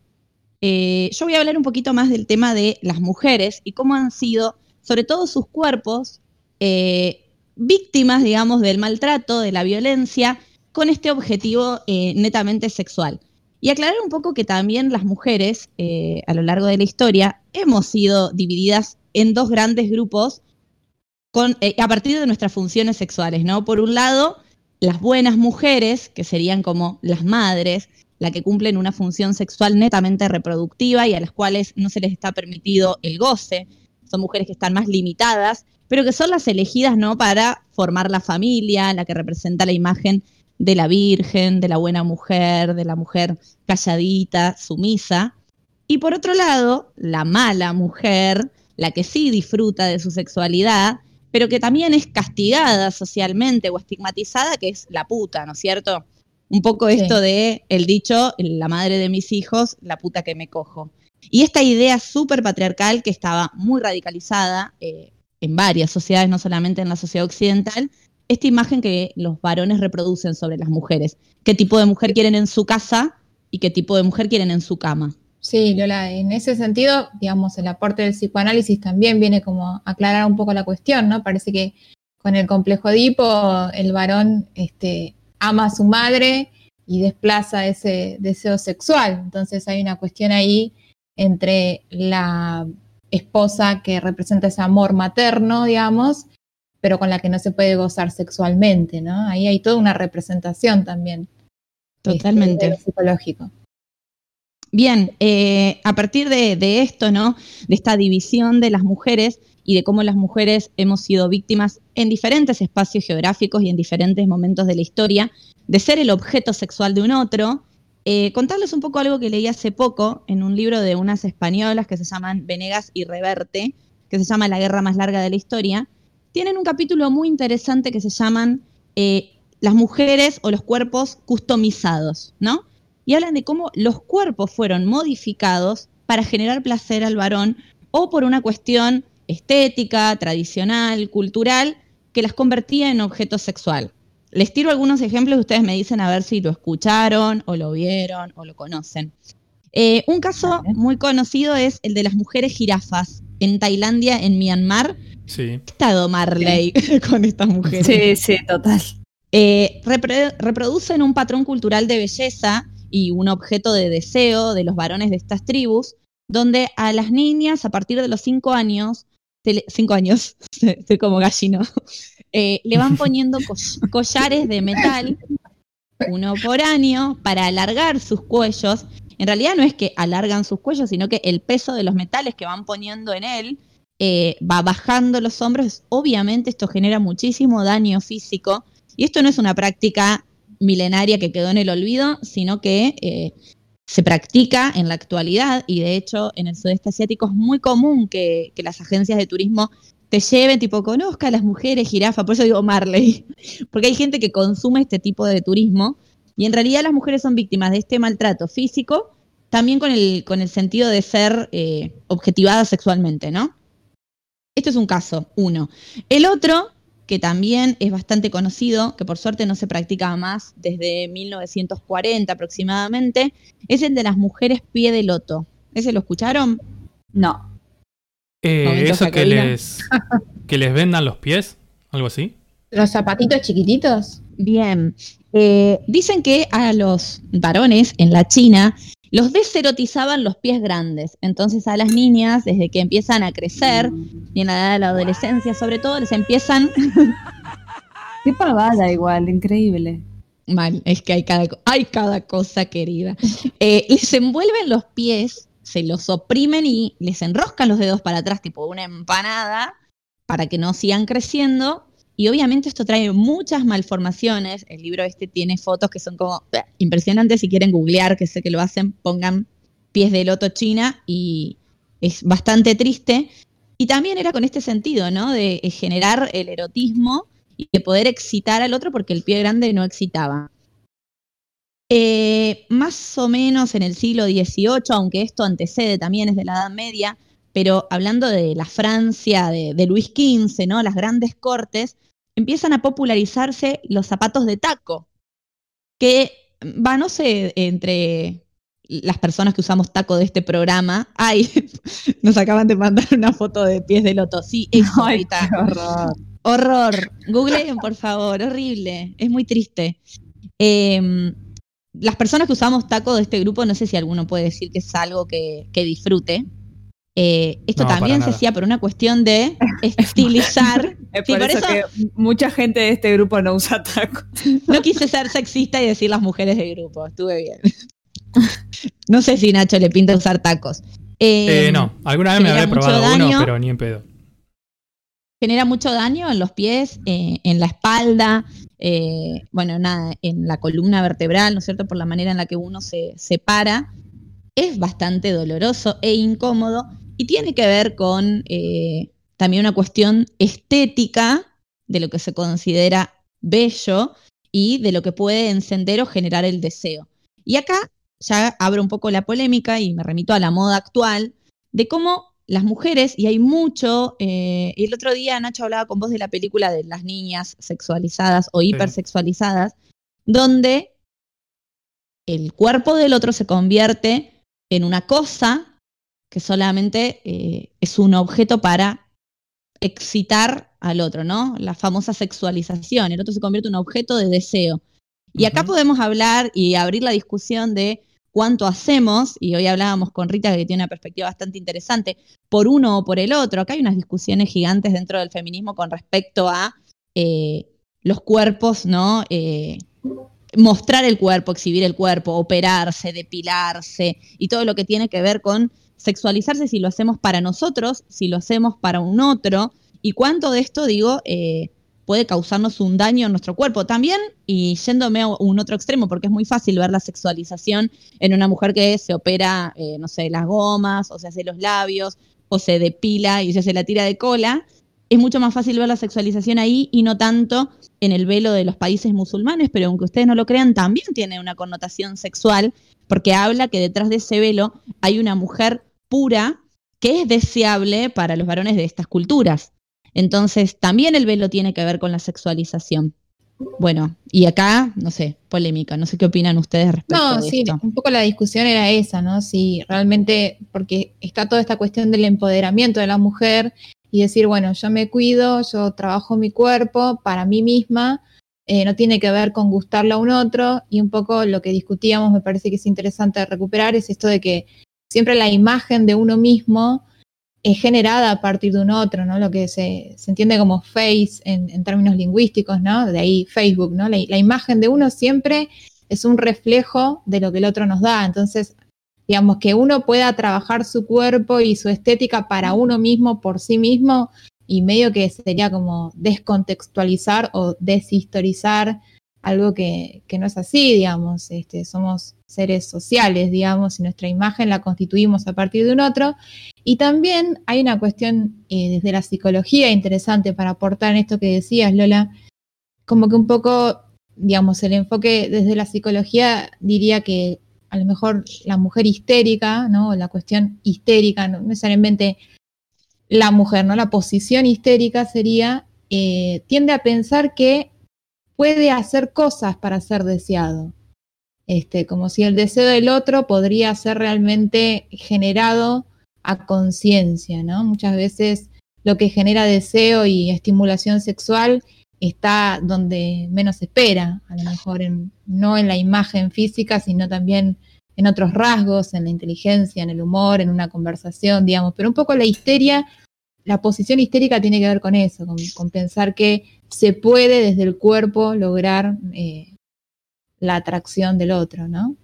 eh, yo voy a hablar un poquito más del tema de las mujeres y cómo han sido, sobre todo sus cuerpos, eh, víctimas, digamos, del maltrato, de la violencia, con este objetivo eh, netamente sexual. Y aclarar un poco que también las mujeres, a lo largo de la historia, hemos sido divididas en dos grandes grupos a partir de nuestras funciones sexuales, ¿no? Por un lado, las buenas mujeres, que serían como las madres, la que cumplen una función sexual netamente reproductiva y a las cuales no se les está permitido el goce. Son mujeres que están más limitadas, pero que son las elegidas, ¿no? Para formar la familia, la que representa la imagen de la virgen, de la buena mujer, de la mujer calladita, sumisa. Y por otro lado, la mala mujer, la que sí disfruta de su sexualidad, pero que también es castigada socialmente o estigmatizada, que es la puta, ¿no es cierto? Un poco Sí. esto de el dicho, la madre de mis hijos, la puta que me cojo. Y esta idea súper patriarcal que estaba muy radicalizada eh, en varias sociedades, no solamente en la sociedad occidental, esta imagen que los varones reproducen sobre las mujeres. ¿Qué tipo de mujer quieren en su casa y qué tipo de mujer quieren en su cama? Sí, Lola, en ese sentido, digamos, el aporte del psicoanálisis también viene como a aclarar un poco la cuestión, ¿no? Parece que con el complejo Edipo, el varón este, ama a su madre y desplaza ese deseo sexual. Entonces hay una cuestión ahí entre la esposa que representa ese amor materno, digamos, pero con la que no se puede gozar sexualmente, ¿no? Ahí hay toda una representación también. este, Totalmente. lo psicológico. Bien, eh, a partir de, de esto, ¿no? De esta división de las mujeres y de cómo las mujeres hemos sido víctimas en diferentes espacios geográficos y en diferentes momentos de la historia, de ser el objeto sexual de un otro, eh, contarles un poco algo que leí hace poco en un libro de unas españolas que se llaman Venegas y Reverte, que se llama La guerra más larga de la historia. Tienen un capítulo muy interesante que se llaman eh, Las mujeres o los cuerpos customizados, ¿no? y hablan de cómo los cuerpos fueron modificados para generar placer al varón o por una cuestión estética, tradicional, cultural, que las convertía en objeto sexual. Les tiro algunos ejemplos y ustedes me dicen a ver si lo escucharon o lo vieron o lo conocen. Eh, un caso muy conocido es el de las mujeres jirafas en Tailandia, en Myanmar. Sí. ¿Qué estado Marley <laughs> con estas mujeres? Sí, sí, total. Eh, repre- reproducen un patrón cultural de belleza y un objeto de deseo de los varones de estas tribus, donde a las niñas a partir de los cinco años, se le- cinco años, <laughs> estoy como gallino, eh, le van <laughs> poniendo co- collares de metal, uno por año, para alargar sus cuellos. En realidad no es que alargan sus cuellos, sino que el peso de los metales que van poniendo en él eh, va bajando los hombros. Obviamente esto genera muchísimo daño físico y esto no es una práctica milenaria que quedó en el olvido, sino que eh, se practica en la actualidad y de hecho en el sudeste asiático es muy común que, que las agencias de turismo te lleven, tipo, conozca a las mujeres jirafa, por eso digo Marley, <laughs> porque hay gente que consume este tipo de turismo y en realidad las mujeres son víctimas de este maltrato físico, también con el, con el sentido de ser eh, objetivadas sexualmente, ¿no? Este es un caso, uno. El otro que también es bastante conocido, que por suerte no se practica más desde 1940 aproximadamente, es el de las mujeres pie de loto. ¿Ese lo escucharon? No. Eh, eso que les, que les vendan los pies, algo así. Los zapatitos chiquititos. Bien. Eh, dicen que a los varones en la China los deserotizaban los pies grandes. Entonces a las niñas, desde que empiezan a crecer y en la edad de la adolescencia sobre todo, les empiezan <laughs> Qué pavada igual, increíble. Mal, es que hay cada, hay cada cosa querida. Eh, les envuelven los pies, se los oprimen y les enroscan los dedos para atrás, tipo una empanada, para que no sigan creciendo. Y obviamente esto trae muchas malformaciones. El libro este tiene fotos que son como eh, impresionantes. Si quieren googlear, que sé que lo hacen, pongan pies de loto China y es bastante triste. Y también era con este sentido, ¿no? De eh, generar el erotismo y de poder excitar al otro porque el pie grande no excitaba. Eh, más o menos en el siglo XVIII, aunque esto antecede también es de la Edad Media, pero hablando de la Francia de, de Luis XV, ¿no? las grandes cortes, empiezan a popularizarse los zapatos de taco, que va, no sé, entre las personas que usamos taco de este programa, ay, <laughs> nos acaban de mandar una foto de pies de loto, sí, eso Ay, ahorita. qué horror. Horror. Googleen, por favor, horrible. Es muy triste. Eh, las personas que usamos taco de este grupo, no sé si alguno puede decir que es algo que, que disfrute. Eh, esto No, también se hacía por una cuestión de estilizar. <laughs> Es Sí, por, eso, eso- que mucha gente de este grupo no usa taco. <laughs> No quise ser sexista y decir las mujeres del grupo. Estuve bien. <laughs> No sé si Nacho le pinta usar tacos. Eh, Eh, no, alguna vez me habré probado uno, daño. pero ni en pedo. genera mucho daño en los pies, eh, en la espalda, eh, bueno, nada, en la columna vertebral, ¿no es cierto? Por la manera en la que uno se separa. Es bastante doloroso e incómodo y tiene que ver con eh, también una cuestión estética de lo que se considera bello y de lo que puede encender o generar el deseo. Y acá ya abro un poco la polémica y me remito a la moda actual de cómo las mujeres, y hay mucho, eh, y el otro día Nacho hablaba con vos de la película de las niñas sexualizadas o hipersexualizadas, donde el cuerpo del otro se convierte en una cosa que solamente eh, es un objeto para excitar al otro, ¿no? La famosa sexualización, el otro se convierte en un objeto de deseo. Y acá podemos hablar y abrir la discusión de cuánto hacemos, y hoy hablábamos con Rita que tiene una perspectiva bastante interesante, por uno o por el otro. Acá hay unas discusiones gigantes dentro del feminismo con respecto a eh, los cuerpos, ¿no? Eh, mostrar el cuerpo, exhibir el cuerpo, operarse, depilarse y todo lo que tiene que ver con sexualizarse si lo hacemos para nosotros, si lo hacemos para un otro, y cuánto de esto, digo, eh, puede causarnos un daño en nuestro cuerpo. También, y yéndome a un otro extremo, porque es muy fácil ver la sexualización en una mujer que se opera, eh, no sé, las gomas, o se hace los labios, o se depila y se hace la tira de cola. Es mucho más fácil ver la sexualización ahí y no tanto en el velo de los países musulmanes, pero aunque ustedes no lo crean, también tiene una connotación sexual, porque habla que detrás de ese velo hay una mujer pura que es deseable para los varones de estas culturas. Entonces, también el velo tiene que ver con la sexualización. Bueno, y acá, no sé, polémica, no sé qué opinan ustedes respecto No, de sí, esto. un poco la discusión era esa, ¿no? Si realmente, porque está toda esta cuestión del empoderamiento de la mujer y decir, bueno, yo me cuido, yo trabajo mi cuerpo para mí misma, eh, no tiene que ver con gustarle a un otro y un poco lo que discutíamos, me parece que es interesante recuperar, es esto de que siempre la imagen de uno mismo es generada a partir de un otro, ¿no? Lo que se, se entiende como face en, términos lingüísticos, ¿no? De ahí Facebook, ¿no? La imagen de uno siempre es un reflejo de lo que el otro nos da. Entonces, digamos, que uno pueda trabajar su cuerpo y su estética para uno mismo, por sí mismo, y medio que sería como descontextualizar o deshistorizar algo que, no es así, digamos. Este, somos seres sociales, digamos, y nuestra imagen la constituimos a partir de un otro. Y también hay una cuestión eh, desde la psicología interesante para aportar en esto que decías, Lola, como que un poco, digamos, el enfoque desde la psicología diría que a lo mejor la mujer histérica, ¿no? La cuestión histérica, no necesariamente la mujer, ¿no? La posición histérica sería, eh, tiende a pensar que puede hacer cosas para ser deseado. Este, como si el deseo del otro podría ser realmente generado a conciencia, ¿no? Muchas veces lo que genera deseo y estimulación sexual está donde menos espera, a lo mejor en, no en la imagen física, sino también en otros rasgos, en la inteligencia, en el humor, en una conversación, digamos, pero un poco la histeria, la posición histérica tiene que ver con eso, con, con pensar que se puede desde el cuerpo lograr eh, la atracción del otro, ¿no?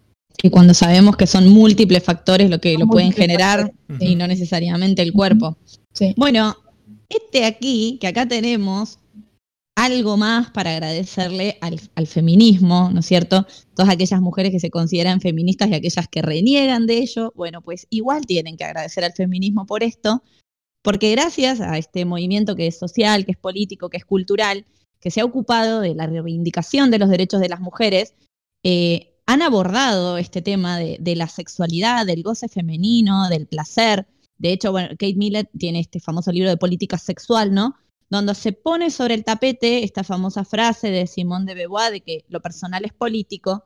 Y cuando sabemos que son múltiples factores lo que lo pueden generar y no necesariamente el cuerpo. Sí. Bueno, este aquí, que acá tenemos algo más para agradecerle al, al feminismo, ¿no es cierto? Todas aquellas mujeres que se consideran feministas y aquellas que reniegan de ello, bueno, pues igual tienen que agradecer al feminismo por esto, porque gracias a este movimiento que es social, que es político, que es cultural, que se ha ocupado de la reivindicación de los derechos de las mujeres, eh, han abordado este tema de, de la sexualidad, del goce femenino, del placer. De hecho, bueno, Kate Millett tiene este famoso libro de política sexual, ¿no? Donde se pone sobre el tapete esta famosa frase de Simone de Beauvoir de que lo personal es político.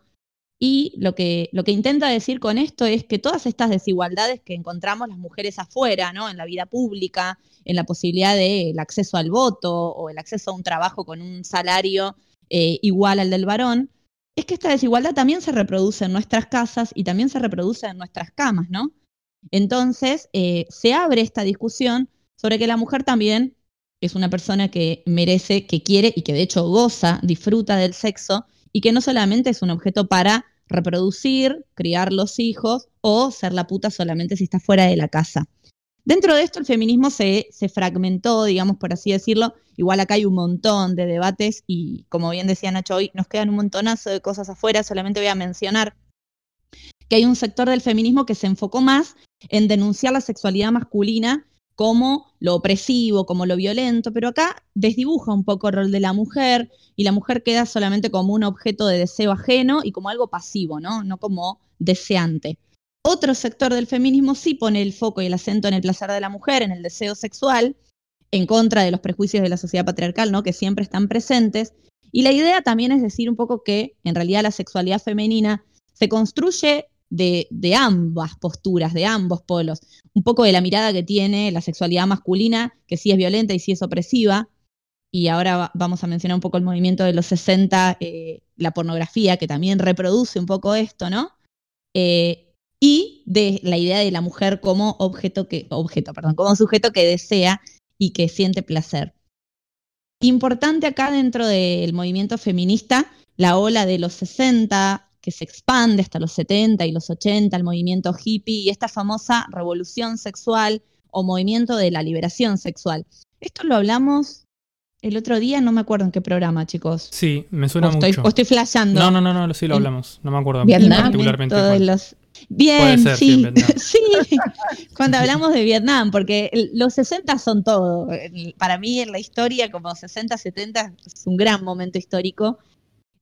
Y lo que, lo que intenta decir con esto es que todas estas desigualdades que encontramos las mujeres afuera, ¿no? En la vida pública, en la posibilidad del acceso al voto o el acceso a un trabajo con un salario eh, igual al del varón, es que esta desigualdad también se reproduce en nuestras casas y también se reproduce en nuestras camas, ¿no? Entonces, eh, se abre esta discusión sobre que la mujer también es una persona que merece, que quiere y que de hecho goza, disfruta del sexo y que no solamente es un objeto para reproducir, criar los hijos o ser la puta solamente si está fuera de la casa. Dentro de esto el feminismo se, se, fragmentó, digamos por así decirlo. Igual acá hay un montón de debates y como bien decía Nacho hoy, nos quedan un montonazo de cosas afuera, solamente voy a mencionar que hay un sector del feminismo que se enfocó más en denunciar la sexualidad masculina como lo opresivo, como lo violento, pero acá desdibuja un poco el rol de la mujer y la mujer queda solamente como un objeto de deseo ajeno y como algo pasivo, ¿no? No como deseante. Otro sector del feminismo sí pone el foco y el acento en el placer de la mujer, en el deseo sexual, en contra de los prejuicios de la sociedad patriarcal, ¿no? Que siempre están presentes. Y la idea también es decir un poco que en realidad la sexualidad femenina se construye de, ambas posturas, de ambos polos. Un poco de la mirada que tiene la sexualidad masculina, que sí es violenta y sí es opresiva. Y ahora vamos a mencionar un poco el movimiento de los 60, eh, la pornografía, que también reproduce un poco esto, ¿no? Eh, y de la idea de la mujer como objeto que, objeto, perdón, como sujeto que desea y que siente placer. Importante acá dentro del movimiento feminista, la ola de los 60, que se expande hasta los 70 y los 80, el movimiento hippie y esta famosa revolución sexual o movimiento de la liberación sexual. Esto lo hablamos el otro día, no me acuerdo en qué programa, chicos. Sí, me suena o estoy, mucho. O estoy flasheando. No, no, no, no, sí lo hablamos. No me acuerdo Vietnam, particularmente. todos los... Bien, Puede ser, sí, <laughs> sí. Cuando hablamos de Vietnam, porque los 60 son todo. Para mí en la historia, como 60, 70, es un gran momento histórico.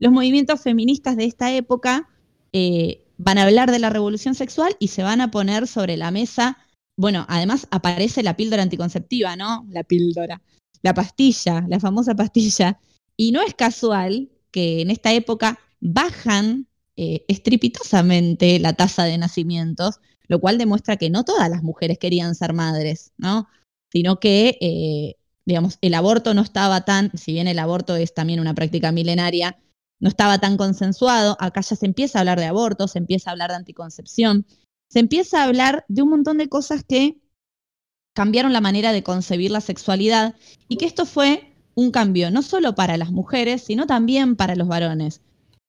Los movimientos feministas de esta época eh, van a hablar de la revolución sexual y se van a poner sobre la mesa. Bueno, además aparece la píldora anticonceptiva, ¿no? La píldora. La pastilla, la famosa pastilla. Y no es casual que en esta época bajan eh, estrepitosamente la tasa de nacimientos, lo cual demuestra que no todas las mujeres querían ser madres, ¿no? Sino que, eh, digamos, el aborto no estaba tan, si bien el aborto es también una práctica milenaria, no estaba tan consensuado, acá ya se empieza a hablar de aborto, se empieza a hablar de anticoncepción, se empieza a hablar de un montón de cosas que cambiaron la manera de concebir la sexualidad y que esto fue un cambio no solo para las mujeres, sino también para los varones.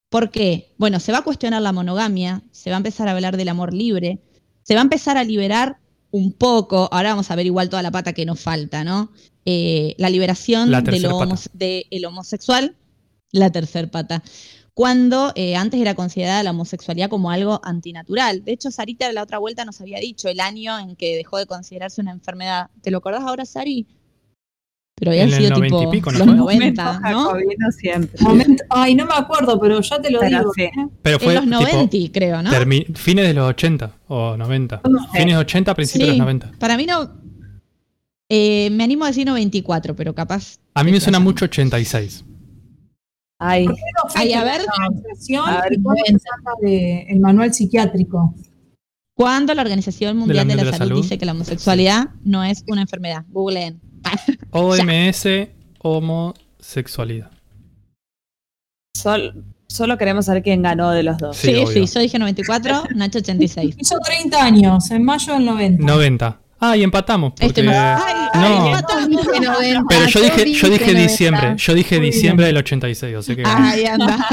¿Por qué? Bueno, se va a cuestionar la monogamia, se va a empezar a hablar del amor libre, se va a empezar a liberar un poco, ahora vamos a ver igual toda la pata que nos falta, ¿no? Eh, la liberación La de lo de el homosexual, la tercer pata, cuando eh, antes era considerada la homosexualidad como algo antinatural. De hecho, Sarita la otra vuelta nos había dicho el año en que dejó de considerarse una enfermedad. ¿Te lo acordás ahora, Sari? Pero el sido 90 y tipo pico, ¿no los fue? 90, Momento ¿no? jacobino siempre. Momento- ay, no me acuerdo, pero ya te lo Pero digo. sí. ¿eh? Pero fue En los tipo 90, creo, ¿no? termi- fines de los 80 o 90. No sé. Fines de 80, principios de Sí, los 90. Para mí no. eh, me animo a decir 94, pero capaz. A mí me suena mucho 86. Ay, ¿Por qué no fue Ay, a la ver. A ver, de el manual psiquiátrico? Cuando la Organización Mundial de la, Mundial de la Salud, Salud. dice que la homosexualidad no es una enfermedad. Googleen. <laughs> OMS, homosexualidad. sol- solo queremos saber quién ganó de los dos. Sí, Sí, sí, yo dije 94, Nacho 86. Hizo 30 años, en mayo del 90. 90. Ah, y empatamos. Porque... Este no. Ay, ay, No. empatamos. Dije 90, Pero yo dije, yo dije 90. diciembre. Yo dije Muy diciembre del 86, así que Ay, anda.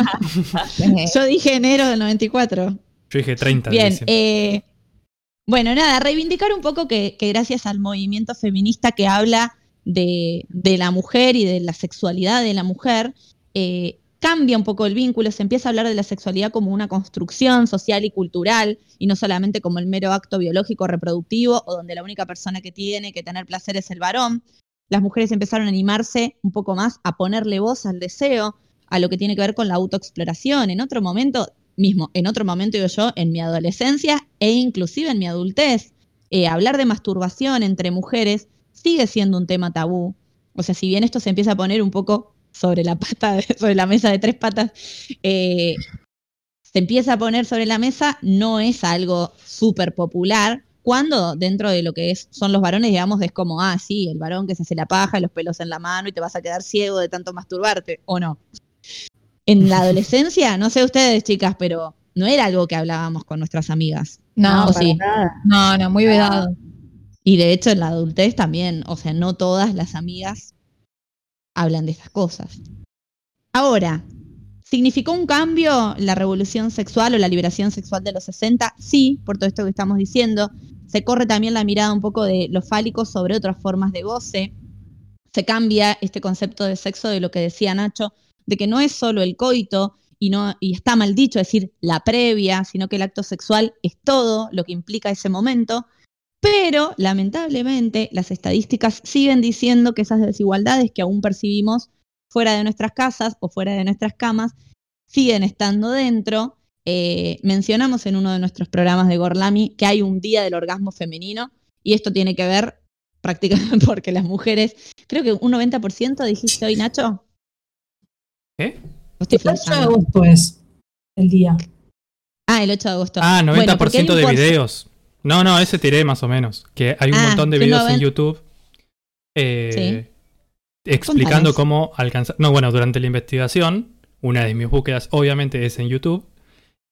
Yo dije enero del 94. yo dije 30 de Bien, eh, bueno, nada, reivindicar un poco que, que gracias al movimiento feminista que habla de, de la mujer y de la sexualidad de la mujer, eh, cambia un poco el vínculo, se empieza a hablar de la sexualidad como una construcción social y cultural y no solamente como el mero acto biológico reproductivo o donde la única persona que tiene que tener placer es el varón. las mujeres empezaron a animarse un poco más a ponerle voz al deseo, a lo que tiene que ver con la autoexploración. En otro momento, mismo, en otro momento digo yo, en mi adolescencia e inclusive en mi adultez, eh, hablar de masturbación entre mujeres sigue siendo un tema tabú. O sea, si bien esto se empieza a poner un poco sobre la pata, de- <laughs> sobre la mesa de tres patas, eh, se empieza a poner sobre la mesa, no es algo súper popular. Cuando dentro de lo que es, son los varones, digamos, es como, ah, sí, el varón que se hace la paja, los pelos en la mano y te vas a quedar ciego de tanto masturbarte, o no. En la adolescencia, no sé ustedes, chicas, pero no era algo que hablábamos con nuestras amigas. No, ¿o para sí? nada. No, no, muy vedado. Y de hecho en la adultez también, o sea, no todas las amigas hablan de estas cosas. Ahora, ¿significó un cambio la revolución sexual o la liberación sexual de los 60? Sí, por todo esto que estamos diciendo. Se corre también la mirada un poco de lo fálico sobre otras formas de goce. Se cambia este concepto de sexo de lo que decía Nacho, de que no es solo el coito y, no, y está mal dicho decir la previa, sino que el acto sexual es todo lo que implica ese momento. Pero, lamentablemente, las estadísticas siguen diciendo que esas desigualdades que aún percibimos fuera de nuestras casas o fuera de nuestras camas siguen estando dentro. Eh, mencionamos en uno de nuestros programas de Gorlami que hay un día del orgasmo femenino y esto tiene que ver prácticamente <laughs> porque las mujeres, creo que un 90% dijiste hoy, Nacho. ¿Qué? ¿O estoy El 8 de agosto es el día. Ah, el 8 de agosto. Ah, 90% Bueno, porque hay un de videos. No, no, ese tiré más o menos. Que hay un Ah, montón de videos en 90. YouTube eh, explicando Contanos. cómo alcanzar. No, bueno, durante la investigación, una de mis búsquedas obviamente es en YouTube.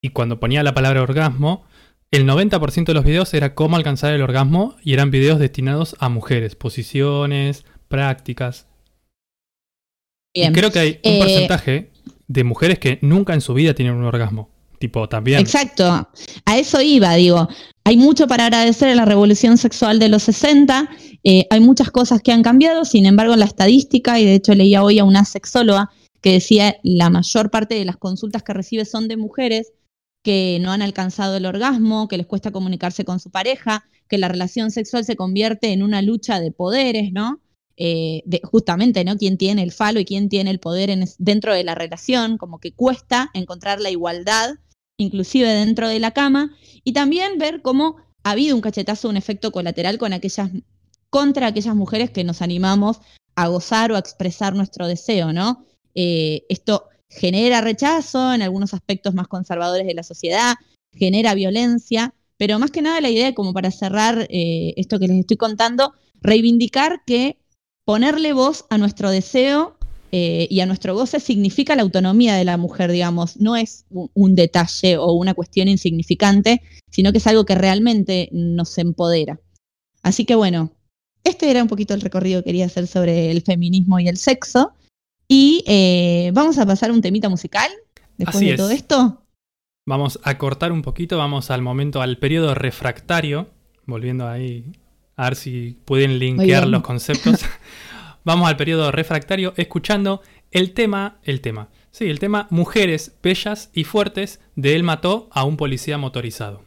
Y cuando ponía la palabra orgasmo, el 90% de los videos era cómo alcanzar el orgasmo y eran videos destinados a mujeres, posiciones, prácticas. Bien. Y creo que hay un Eh, porcentaje de mujeres que nunca en su vida tienen un orgasmo. Tipo, también. Exacto, a eso iba, digo. Hay mucho para agradecer a la revolución sexual de los 60, eh, hay muchas cosas que han cambiado, sin embargo, la estadística, y de hecho leía hoy a una sexóloga que decía la mayor parte de las consultas que recibe son de mujeres que no han alcanzado el orgasmo, que les cuesta comunicarse con su pareja, que la relación sexual se convierte en una lucha de poderes, ¿no? Eh, justamente, ¿no? ¿Quién tiene el falo y quién tiene el poder dentro de la relación? Como que cuesta encontrar la igualdad inclusive dentro de la cama, y también ver cómo ha habido un cachetazo, un efecto colateral con aquellas, contra aquellas mujeres que nos animamos a gozar o a expresar nuestro deseo, ¿no? Eh, esto genera rechazo en algunos aspectos más conservadores de la sociedad, genera violencia, pero más que nada la idea, como para cerrar eh, esto que les estoy contando, reivindicar que ponerle voz a nuestro deseo eh, y a nuestro goce significa la autonomía de la mujer, digamos, no es un, un detalle o una cuestión insignificante, sino que es algo que realmente nos empodera. Así que bueno, este era un poquito el recorrido que quería hacer sobre el feminismo y el sexo. Y eh, vamos a pasar un temita musical después Así de es. todo esto. Vamos a cortar un poquito, vamos al momento, al periodo refractario, volviendo ahí a ver si pueden linkear los conceptos. <laughs> vamos al periodo refractario escuchando el tema, el tema, sí, el tema Mujeres bellas y fuertes de Él mató a un policía motorizado.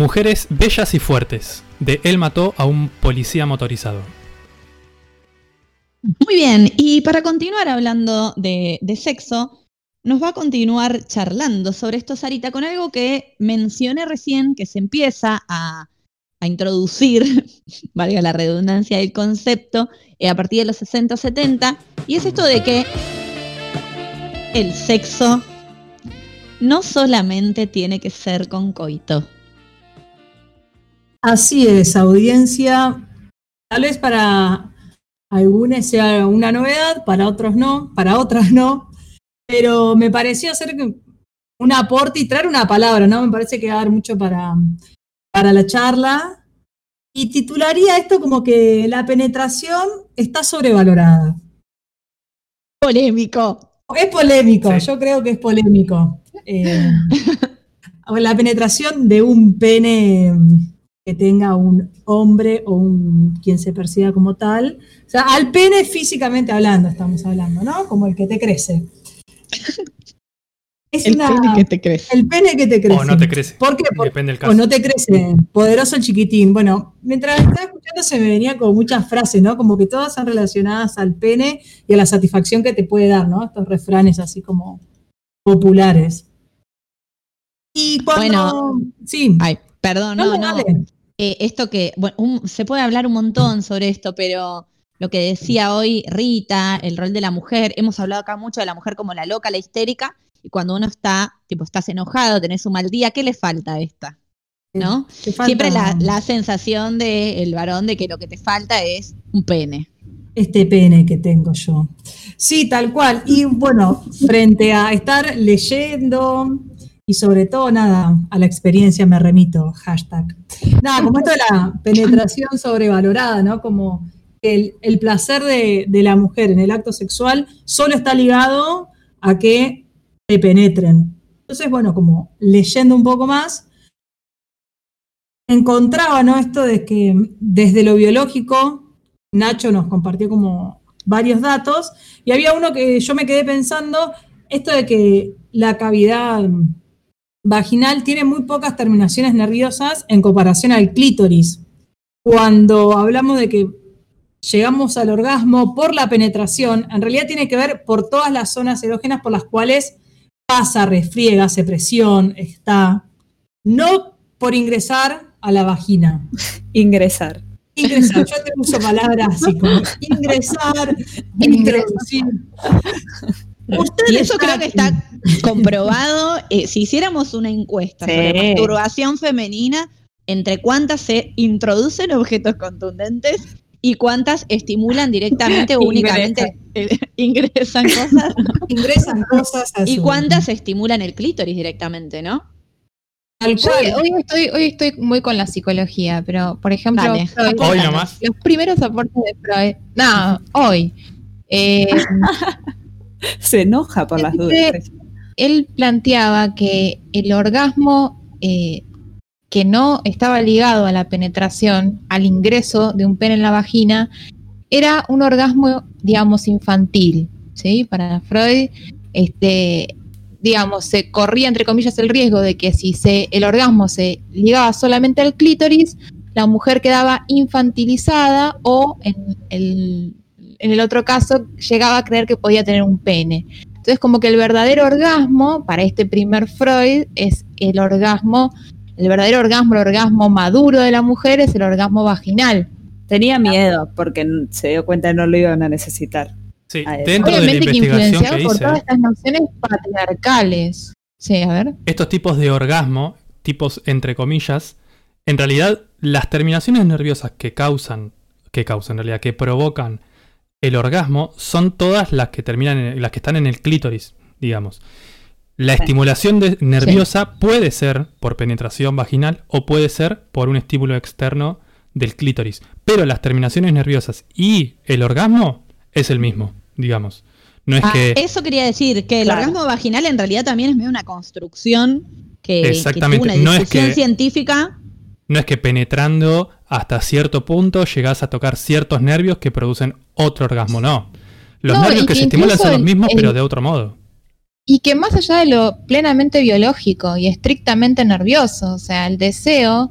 Mujeres bellas y fuertes. De él mató a un policía motorizado. Muy bien, y para continuar hablando de, sexo, nos va a continuar charlando sobre esto, Sarita, con algo que mencioné recién, que se empieza a, a introducir, <laughs> valga la redundancia del concepto, eh, a partir de los 60 o 70, y es esto de que el sexo no solamente tiene que ser con coito. Así es, audiencia. Tal vez para algunos sea una novedad, para otros no, para otras no. Pero me pareció hacer un aporte y traer una palabra, ¿no? Me parece que va a dar mucho para, para la charla. Y titularía esto como que la penetración está sobrevalorada. Polémico. Es polémico, Sí. yo creo que es polémico. Eh, <laughs> la penetración de un pene que tenga un hombre o un quien se perciba como tal. O sea, al pene físicamente hablando estamos hablando, ¿no? Como el que te crece. <laughs> Es El una- pene que te crees. el pene que te crece. O no te crece. ¿Por qué? Porque Depende del o caso. no te crece, poderoso el chiquitín. Bueno, mientras estaba escuchando se me venía con muchas frases, ¿no? Como que todas son relacionadas al pene y a la satisfacción que te puede dar, ¿no? Estos refranes así como populares. Y cuando... sí. Ay, perdón, no, no. Eh, esto que, bueno, un- se puede hablar un montón sobre esto, pero lo que decía hoy Rita, el rol de la mujer, hemos hablado acá mucho de la mujer como la loca, la histérica, y cuando uno está, tipo, estás enojado, tenés un mal día, ¿qué le falta a esta? ¿No? Siempre la, la sensación del varón de que lo que te falta es un pene. Este pene que tengo yo. Sí, tal cual. Y bueno, frente a estar leyendo y sobre todo, nada, a la experiencia me remito, hashtag. Nada, como esto de la penetración sobrevalorada, ¿no? Como el, el placer de, de la mujer en el acto sexual solo está ligado a que te penetren. Entonces, bueno, como leyendo un poco más, encontraba, ¿no? Esto de que desde lo biológico, Nacho nos compartió como varios datos, y había uno que yo me quedé pensando, esto de que la cavidad vaginal tiene muy pocas terminaciones nerviosas en comparación al clítoris. Cuando hablamos de que llegamos al orgasmo por la penetración, en realidad tiene que ver por todas las zonas erógenas por las cuales pasa, refriega, hace presión, está, no por ingresar a la vagina. <laughs> Ingresar. Ingresar, yo te uso palabras así como <laughs> ingresar, introducir. Ustedes Y eso creo que está comprobado. eh, si hiciéramos una encuesta Sí. sobre masturbación femenina, entre cuántas se introducen objetos contundentes y cuántas estimulan directamente o únicamente eh, <laughs> ingresan cosas ingresan cosas a y cuántas estimulan el clítoris directamente, ¿no? Tal Yo cual. hoy estoy, hoy estoy muy con la psicología, pero por ejemplo, Dale. Freud- Hoy nomás. los primeros aportes de Freud, no, hoy, eh, <laughs> <laughs> Se enoja por las dudas. él planteaba que el orgasmo eh, que no estaba ligado a la penetración, al ingreso de un pene en la vagina, era un orgasmo, digamos, infantil. ¿sí? Para Freud, este, digamos, se corría, entre comillas, el riesgo de que si se, el orgasmo se ligaba solamente al clítoris, la mujer quedaba infantilizada o en el, en el otro caso llegaba a creer que podía tener un pene. Entonces, como que el verdadero orgasmo para este primer Freud es el orgasmo, el verdadero orgasmo, el orgasmo maduro de la mujer es el orgasmo vaginal. Tenía miedo porque se dio cuenta que no lo iban a necesitar. Sí, Ah, dentro de la Obviamente que investigación influenciado que por todas estas nociones patriarcales. Sí, a ver. estos tipos de orgasmo, tipos entre comillas, en realidad las terminaciones nerviosas que causan, que causan en realidad, que provocan el orgasmo, son todas las que terminan, en- las que están en el clítoris, digamos. La Sí. estimulación de- nerviosa puede ser por penetración vaginal o puede ser por un estímulo externo del clítoris. Pero las terminaciones nerviosas y el orgasmo es el mismo, digamos. No es Ah, que... Eso quería decir, que el Claro. orgasmo vaginal en realidad también es medio una construcción que, que Exactamente, tuvo una no es discusión que- científica. No es que penetrando hasta cierto punto llegas a tocar ciertos nervios que producen otro orgasmo, no. Los No, nervios que que se estimulan son los mismos, el- pero de otro modo. y que más allá de lo plenamente biológico y estrictamente nervioso, o sea, el deseo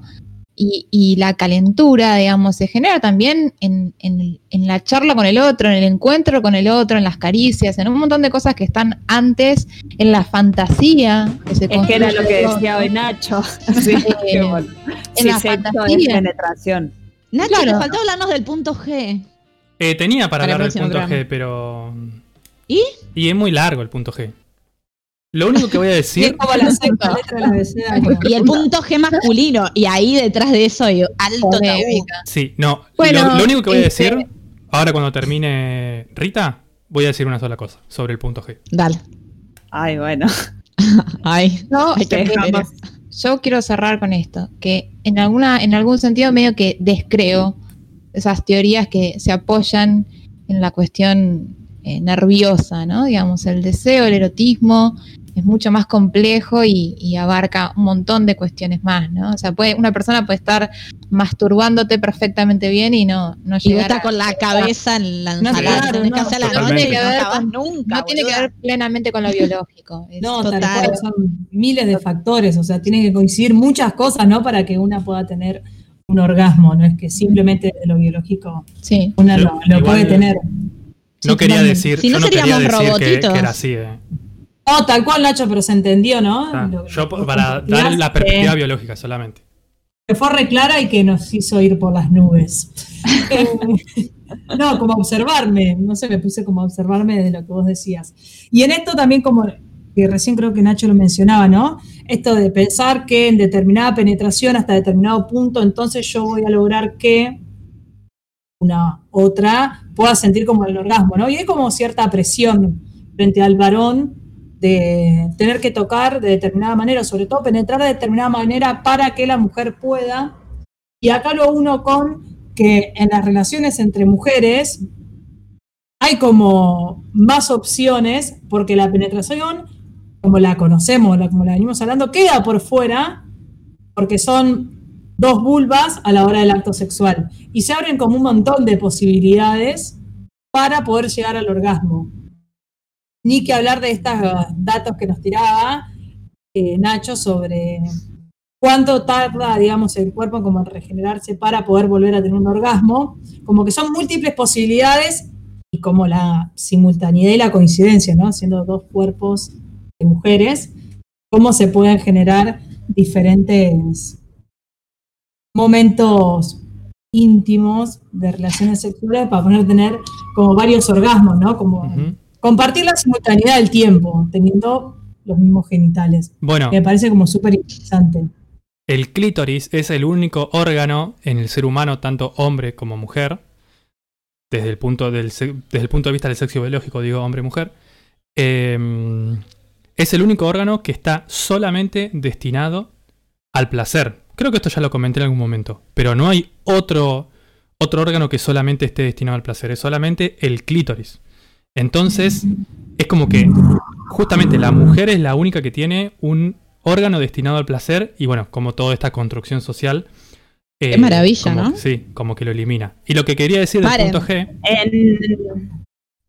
y, y la calentura, digamos, se genera también en, en- en la charla con el otro, en el encuentro con el otro, en las caricias, en un montón de cosas que están antes, en la fantasía que se Es que era lo que decía hoy. Nacho. <laughs> Sí, <laughs> Eh, bueno. en Sí, la fantasía. penetración. Nacho, Claro. nos faltó hablarnos del punto G. Eh, tenía para hablar del punto programa. G, pero. ¿Y? Y es muy largo el punto G. Lo único que voy a decir. como <laughs> la sexta letra del abecedario. Y el punto G masculino. Y ahí detrás de eso hay alto tabú. Sí, no. Bueno, lo, lo único que voy a este- decir, ahora cuando termine Rita, voy a decir una sola cosa sobre el punto G. Dale. Ay, bueno. <laughs> Ay. No, Hay que eh, yo quiero cerrar con esto, que en alguna, en algún sentido medio que descreo esas teorías que se apoyan en la cuestión eh, nerviosa, ¿no? Digamos, el deseo, el erotismo es mucho más complejo y, y abarca un montón de cuestiones más, ¿no? O sea, puede, una persona puede estar masturbándote perfectamente bien y no, no Y llegar a- con la cabeza en la No, ensalada. no, que no Tiene que ver con- nunca. no tiene que ver plenamente con lo biológico. Es- No, tal Total. cual, son miles de factores, o sea, tienen que coincidir muchas cosas, ¿no? Para que una pueda tener un orgasmo, no es que simplemente de lo biológico sí. una Yo- lo, puede tener. No quería decir, Si yo no no quería seríamos decir que, robotitos. que era así. eh. No, tal cual, Nacho, pero se entendió, ¿no? Ah, Lo- yo lo- para lo- dar la perspectiva biológica solamente. que fue reclara y que nos hizo ir por las nubes. <laughs> Eh, no, como observarme, no sé, me puse como a observarme de lo que vos decías. Y en esto también como que recién creo que Nacho lo mencionaba, ¿no? Esto de pensar que en determinada penetración hasta determinado punto, entonces yo voy a lograr que una otra pueda sentir como el orgasmo, ¿no? Y hay como cierta presión frente al varón de tener que tocar de determinada manera, sobre todo penetrar de determinada manera para que la mujer pueda. Y acá lo uno con que en las relaciones entre mujeres hay como más opciones porque la penetración, como la conocemos, como la venimos hablando, queda por fuera porque son dos vulvas a la hora del acto sexual y se abren como un montón de posibilidades para poder llegar al orgasmo. Ni que hablar de estos datos que nos tiraba eh, Nacho sobre cuánto tarda, digamos, el cuerpo como en regenerarse para poder volver a tener un orgasmo, como que son múltiples posibilidades y como la simultaneidad y la coincidencia, ¿no? Siendo dos cuerpos de mujeres, cómo se pueden generar diferentes momentos íntimos de relaciones sexuales para poder tener como varios orgasmos, ¿no? Como. Compartir la simultaneidad del tiempo, teniendo los mismos genitales. Bueno, Me parece como súper interesante. el clítoris es el único órgano en el ser humano, tanto hombre como mujer, desde el punto, del, desde el punto de vista del sexo biológico, digo hombre-mujer, eh, es el único órgano que está solamente destinado al placer. Creo que esto ya lo comenté en algún momento, pero no hay otro, otro órgano que solamente esté destinado al placer, es solamente el clítoris. Entonces, es como que justamente la mujer es la única que tiene un órgano destinado al placer y bueno, como toda esta construcción social. eh, Qué maravilla, como- ¿no? Sí, como que lo elimina. Y lo que quería decir del Paren. punto G, En...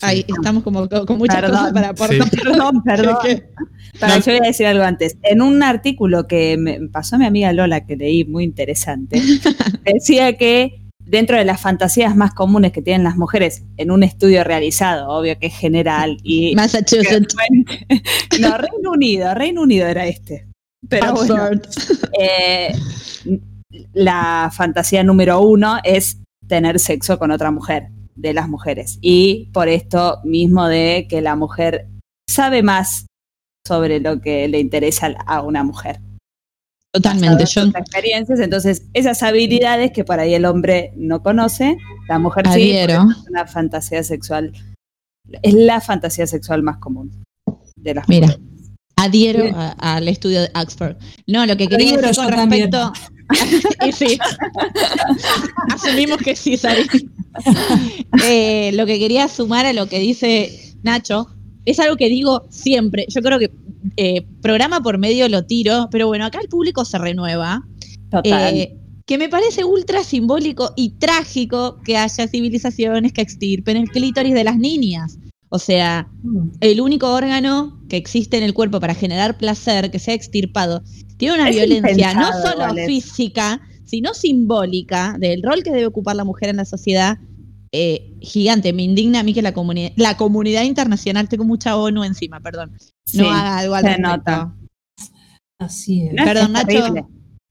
Ahí estamos como con con muchas Perdón. cosas para aportar. Sí. Perdón, perdón. <laughs> ¿Qué? Para, No. yo voy a decir algo antes. En un artículo que me pasó mi amiga Lola, que leí muy interesante, <laughs> decía que dentro de las fantasías más comunes que tienen las mujeres, en un estudio realizado, obvio que es general, y <laughs> Massachusetts. no, Reino Unido, Reino Unido era este. Pero bueno, eh, la fantasía número uno es tener sexo con otra mujer, de las mujeres. Y por esto mismo de que la mujer sabe más sobre lo que le interesa a una mujer. Totalmente. Sus experiencias, entonces esas habilidades que por ahí el hombre no conoce, la mujer sí, adhiero. es una fantasía sexual, es la fantasía sexual más común de las Mira, mujeres. adhiero a- al estudio de Oxford. No, lo que quería decir con respecto. y <laughs> sí. <laughs> Asumimos que sí, Sari. Eh, lo que quería sumar a lo que dice Nacho es algo que digo siempre. Yo creo que eh, programa por medio lo tiro, pero bueno, acá el público se renueva. Total. Eh, que me parece ultra simbólico y trágico que haya civilizaciones que extirpen el clítoris de las niñas. O sea, Mm. el único órgano que existe en el cuerpo para generar placer, que sea extirpado, tiene una Es violencia no solo física, sino simbólica del rol que debe ocupar la mujer en la sociedad. Eh, gigante, me indigna a mí que la comunidad, la comunidad internacional, tengo mucha ONU encima, perdón, no Sí, haga algo al se respecto. nota. Así es. Perdón, es Nacho, terrible.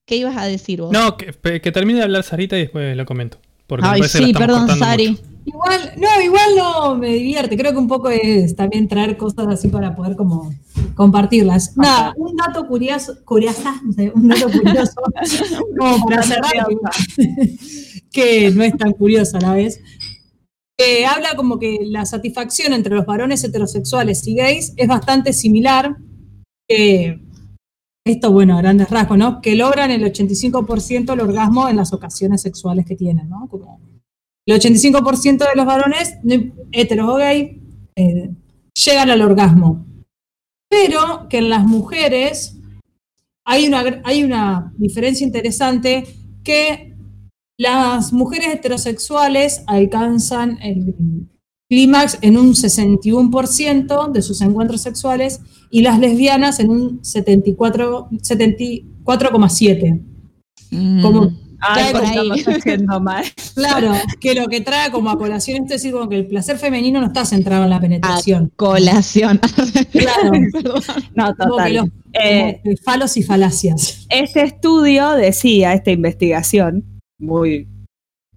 ¿qué ibas a decir vos? No, que, que termine de hablar Sarita y después lo comento. Porque Ay, sí, perdón, Sari. mucho. Igual, no, igual no me divierte. Creo que un poco es también traer cosas así para poder como compartirlas. Nada, un dato curioso, sé, un dato curioso, <laughs> como para cerrar, que no es tan curioso a la vez. Que habla como que la satisfacción entre los varones heterosexuales y gays es bastante similar. que esto, bueno, grandes rasgos, ¿no? Que logran el 85% el orgasmo en las ocasiones sexuales que tienen, ¿no? El 85% de los varones, heteros o gay, eh, llegan al orgasmo. Pero que en las mujeres hay una, hay una diferencia interesante que las mujeres heterosexuales alcanzan el clímax en un 61% de sus encuentros sexuales y las lesbianas en un 74 74,7%. Mm. Como Ay, por ahí. haciendo mal. <laughs> Claro, que lo que trae como a colación esto es decir, como que el placer femenino no está centrado en la penetración. Colación. <laughs> Claro. No, como que total. los Eh, falos y falacias. este estudio decía, esta investigación muy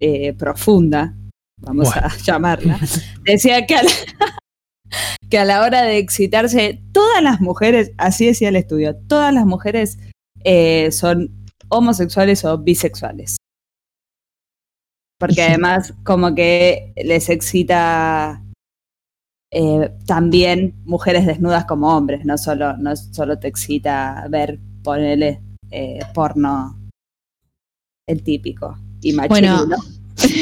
eh, profunda, vamos a llamarla, <laughs> decía que a, la, <laughs> que a la hora de excitarse, todas las mujeres, así decía el estudio, todas las mujeres eh, son homosexuales o bisexuales. Porque <laughs> además como que les excita eh, también mujeres desnudas como hombres, no solo, no solo te excita ver, ponele eh, porno, el típico y Bueno, machirulo.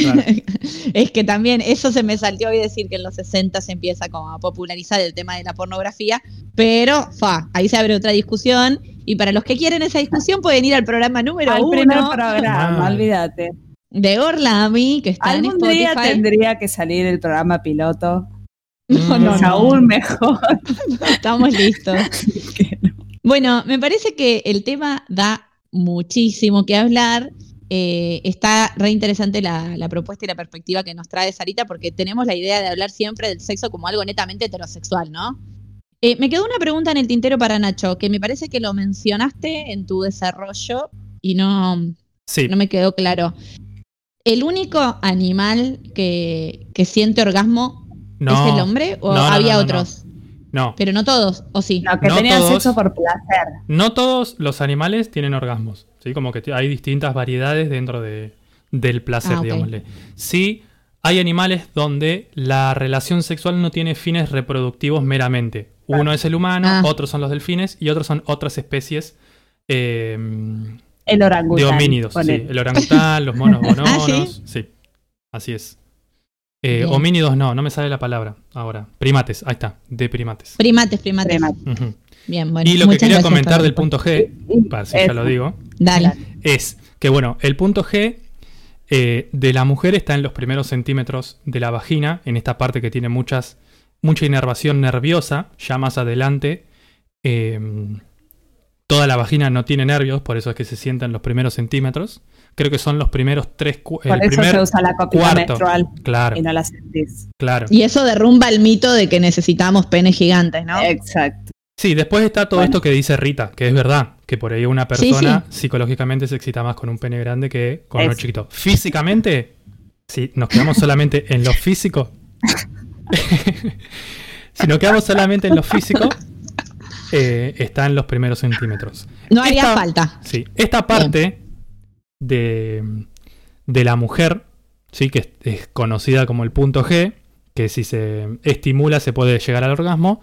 Claro. <laughs> es que también eso se me saltó hoy decir que en los 60 se empieza como a popularizar el tema de la pornografía, pero fa, ahí se abre otra discusión y para los que quieren esa discusión pueden ir al programa número Al uno primer programa, Ah. olvídate. de Orlami, que está en Algún día Spotify. tendría que salir el programa piloto. No, no, es no. aún mejor. <laughs> Estamos listos. <laughs> que no. Bueno, me parece que el tema da muchísimo que hablar. Eh, está re interesante la, la propuesta y la perspectiva que nos trae Sarita, porque tenemos la idea de hablar siempre del sexo como algo netamente heterosexual, ¿no? Eh, me quedó una pregunta en el tintero para Nacho, que me parece que lo mencionaste en tu desarrollo y no, Sí, no me quedó claro. ¿El único animal que, que siente orgasmo no, es el hombre o No, había no, no, otros? no. Pero no todos, ¿o sí? No, que No tenían todos. sexo por placer. No todos los animales tienen orgasmos, ¿sí? Como que hay distintas variedades dentro de, del placer, Ah, digámosle. Sí, hay animales donde la relación sexual no tiene fines reproductivos meramente. Uno es el humano, Ah. otros son los delfines y otros son otras especies eh, El orangután. de homínidos. sí. El orangután, los monos bononos. <laughs> Ah, ¿sí? ¿sí? así es. Eh, homínidos no, no me sale la palabra ahora. Primates, ahí está, de primates. Primates, primates. Bien, bueno. y lo que quería comentar del punto G, para si ya lo digo, Dale. es que bueno, el punto G eh, de la mujer está en los primeros centímetros de la vagina, en esta parte que tiene muchas, mucha inervación nerviosa, ya más adelante. eh, toda la vagina no tiene nervios, por eso es que se sienta en los primeros centímetros. Creo que son los primeros tres, Por el eso primer se usa la copita cuarto. menstrual Claro, y no la sentís. claro. Y eso derrumba el mito de que necesitamos penes gigantes, ¿no? Exacto. Sí, después está todo Bueno. esto que dice Rita, que es verdad, que por ahí una persona psicológicamente se excita más con un pene grande que con uno Es- chiquito. Físicamente, si nos quedamos solamente en lo físico, <laughs> si nos quedamos solamente en lo físico, eh, está en los primeros centímetros. no haría esta- falta. Sí, esta parte de, de la mujer, sí, que es, es conocida como el punto G, que si se estimula se puede llegar al orgasmo,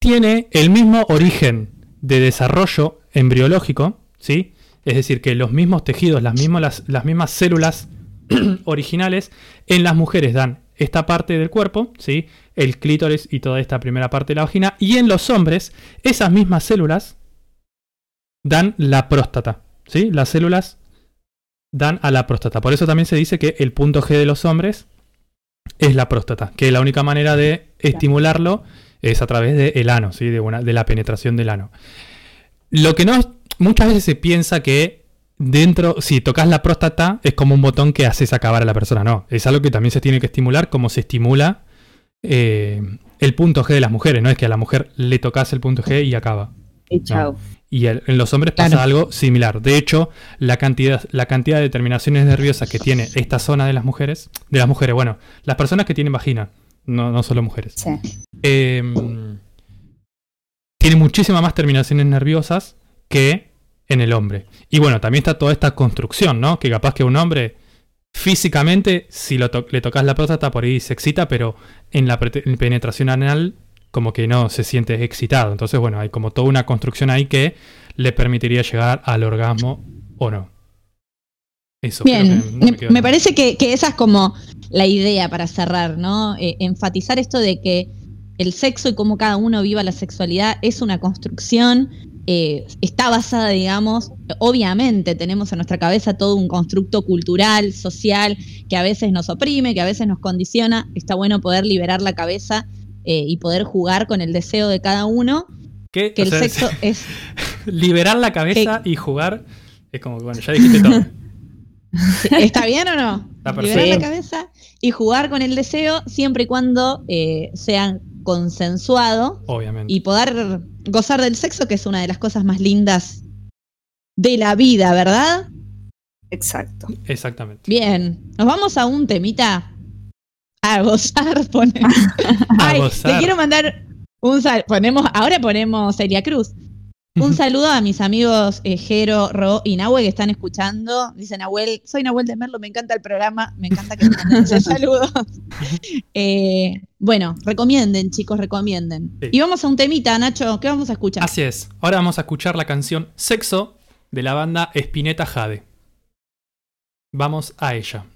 tiene el mismo origen de desarrollo embriológico, ¿sí? Es decir, que los mismos tejidos, las mismas, las, las mismas células <clears throat> originales en las mujeres dan esta parte del cuerpo, ¿sí? El clítoris y toda esta primera parte de la vagina, y en los hombres esas mismas células dan la próstata, ¿sí? Las células dan a la próstata. Por eso también se dice que el punto G de los hombres es la próstata, que la única manera de estimularlo es a través del ano, ¿sí? de, una, de la penetración del ano. Lo que no, muchas veces se piensa que dentro, si tocas la próstata, es como un botón que haces acabar a la persona. No, es algo que también se tiene que estimular, como se estimula eh, el punto G de las mujeres. No es que a la mujer le tocas el punto G y acaba. Y chao. Y el- en los hombres pasa Claro. algo similar. De hecho, la cantidad, la cantidad de terminaciones nerviosas que tiene esta zona de las mujeres, de las mujeres, bueno, las personas que tienen vagina, no, no solo mujeres, Sí. eh, tiene muchísimas más terminaciones nerviosas que en el hombre. Y bueno, también está toda esta construcción, ¿no? Que capaz que un hombre físicamente, si lo to- le tocas la próstata, por ahí se excita, pero en la penetración anal como que no se siente excitado. Entonces, bueno, hay como toda una construcción ahí que le permitiría llegar al orgasmo o no. Eso. Bien, que me, me nada. parece que, que esa es como la idea para cerrar, ¿no? Eh, enfatizar esto de que el sexo y cómo cada uno viva la sexualidad es una construcción, eh, está basada, digamos, obviamente tenemos en nuestra cabeza todo un constructo cultural, social, que a veces nos oprime, que a veces nos condiciona, está bueno poder liberar la cabeza eh, y poder jugar con el deseo de cada uno, ¿Qué? que O el sea, sexo <laughs> es... liberar la cabeza y jugar es como, bueno, ya dijiste todo. <laughs> <laughs> ¿Está bien o no? Está Liberar perfecto. la cabeza y jugar con el deseo siempre y cuando eh, sean consensuado Obviamente. y poder gozar del sexo, que es una de las cosas más lindas de la vida, ¿verdad? Exacto. Exactamente. Bien, nos vamos a un temita a gozar, <laughs> pone. A gozar. le quiero mandar un sal ponemos, ahora ponemos Celia Cruz. Un <laughs> saludo a mis amigos eh, Jero, Ro y Nahuel que están escuchando. Dice Nahuel, soy Nahuel de Merlo, me encanta el programa, me encanta que me manden ese <laughs> saludo. Eh, bueno, recomienden, chicos, recomienden. Sí. Y vamos a un temita, Nacho, ¿qué vamos a escuchar? Así es. Ahora vamos a escuchar la canción Sexo de la banda Spinetta Jade. Vamos a ella.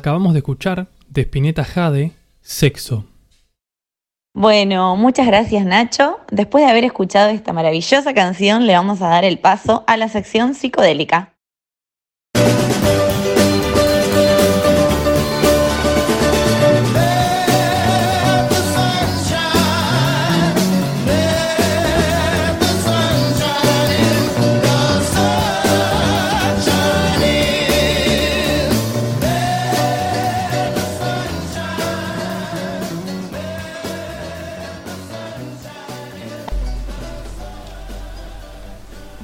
Acabamos de escuchar de Spinetta Jade, Sexo. Bueno, muchas gracias Nacho. Después de haber escuchado esta maravillosa canción, le vamos a dar el paso a la sección psicodélica.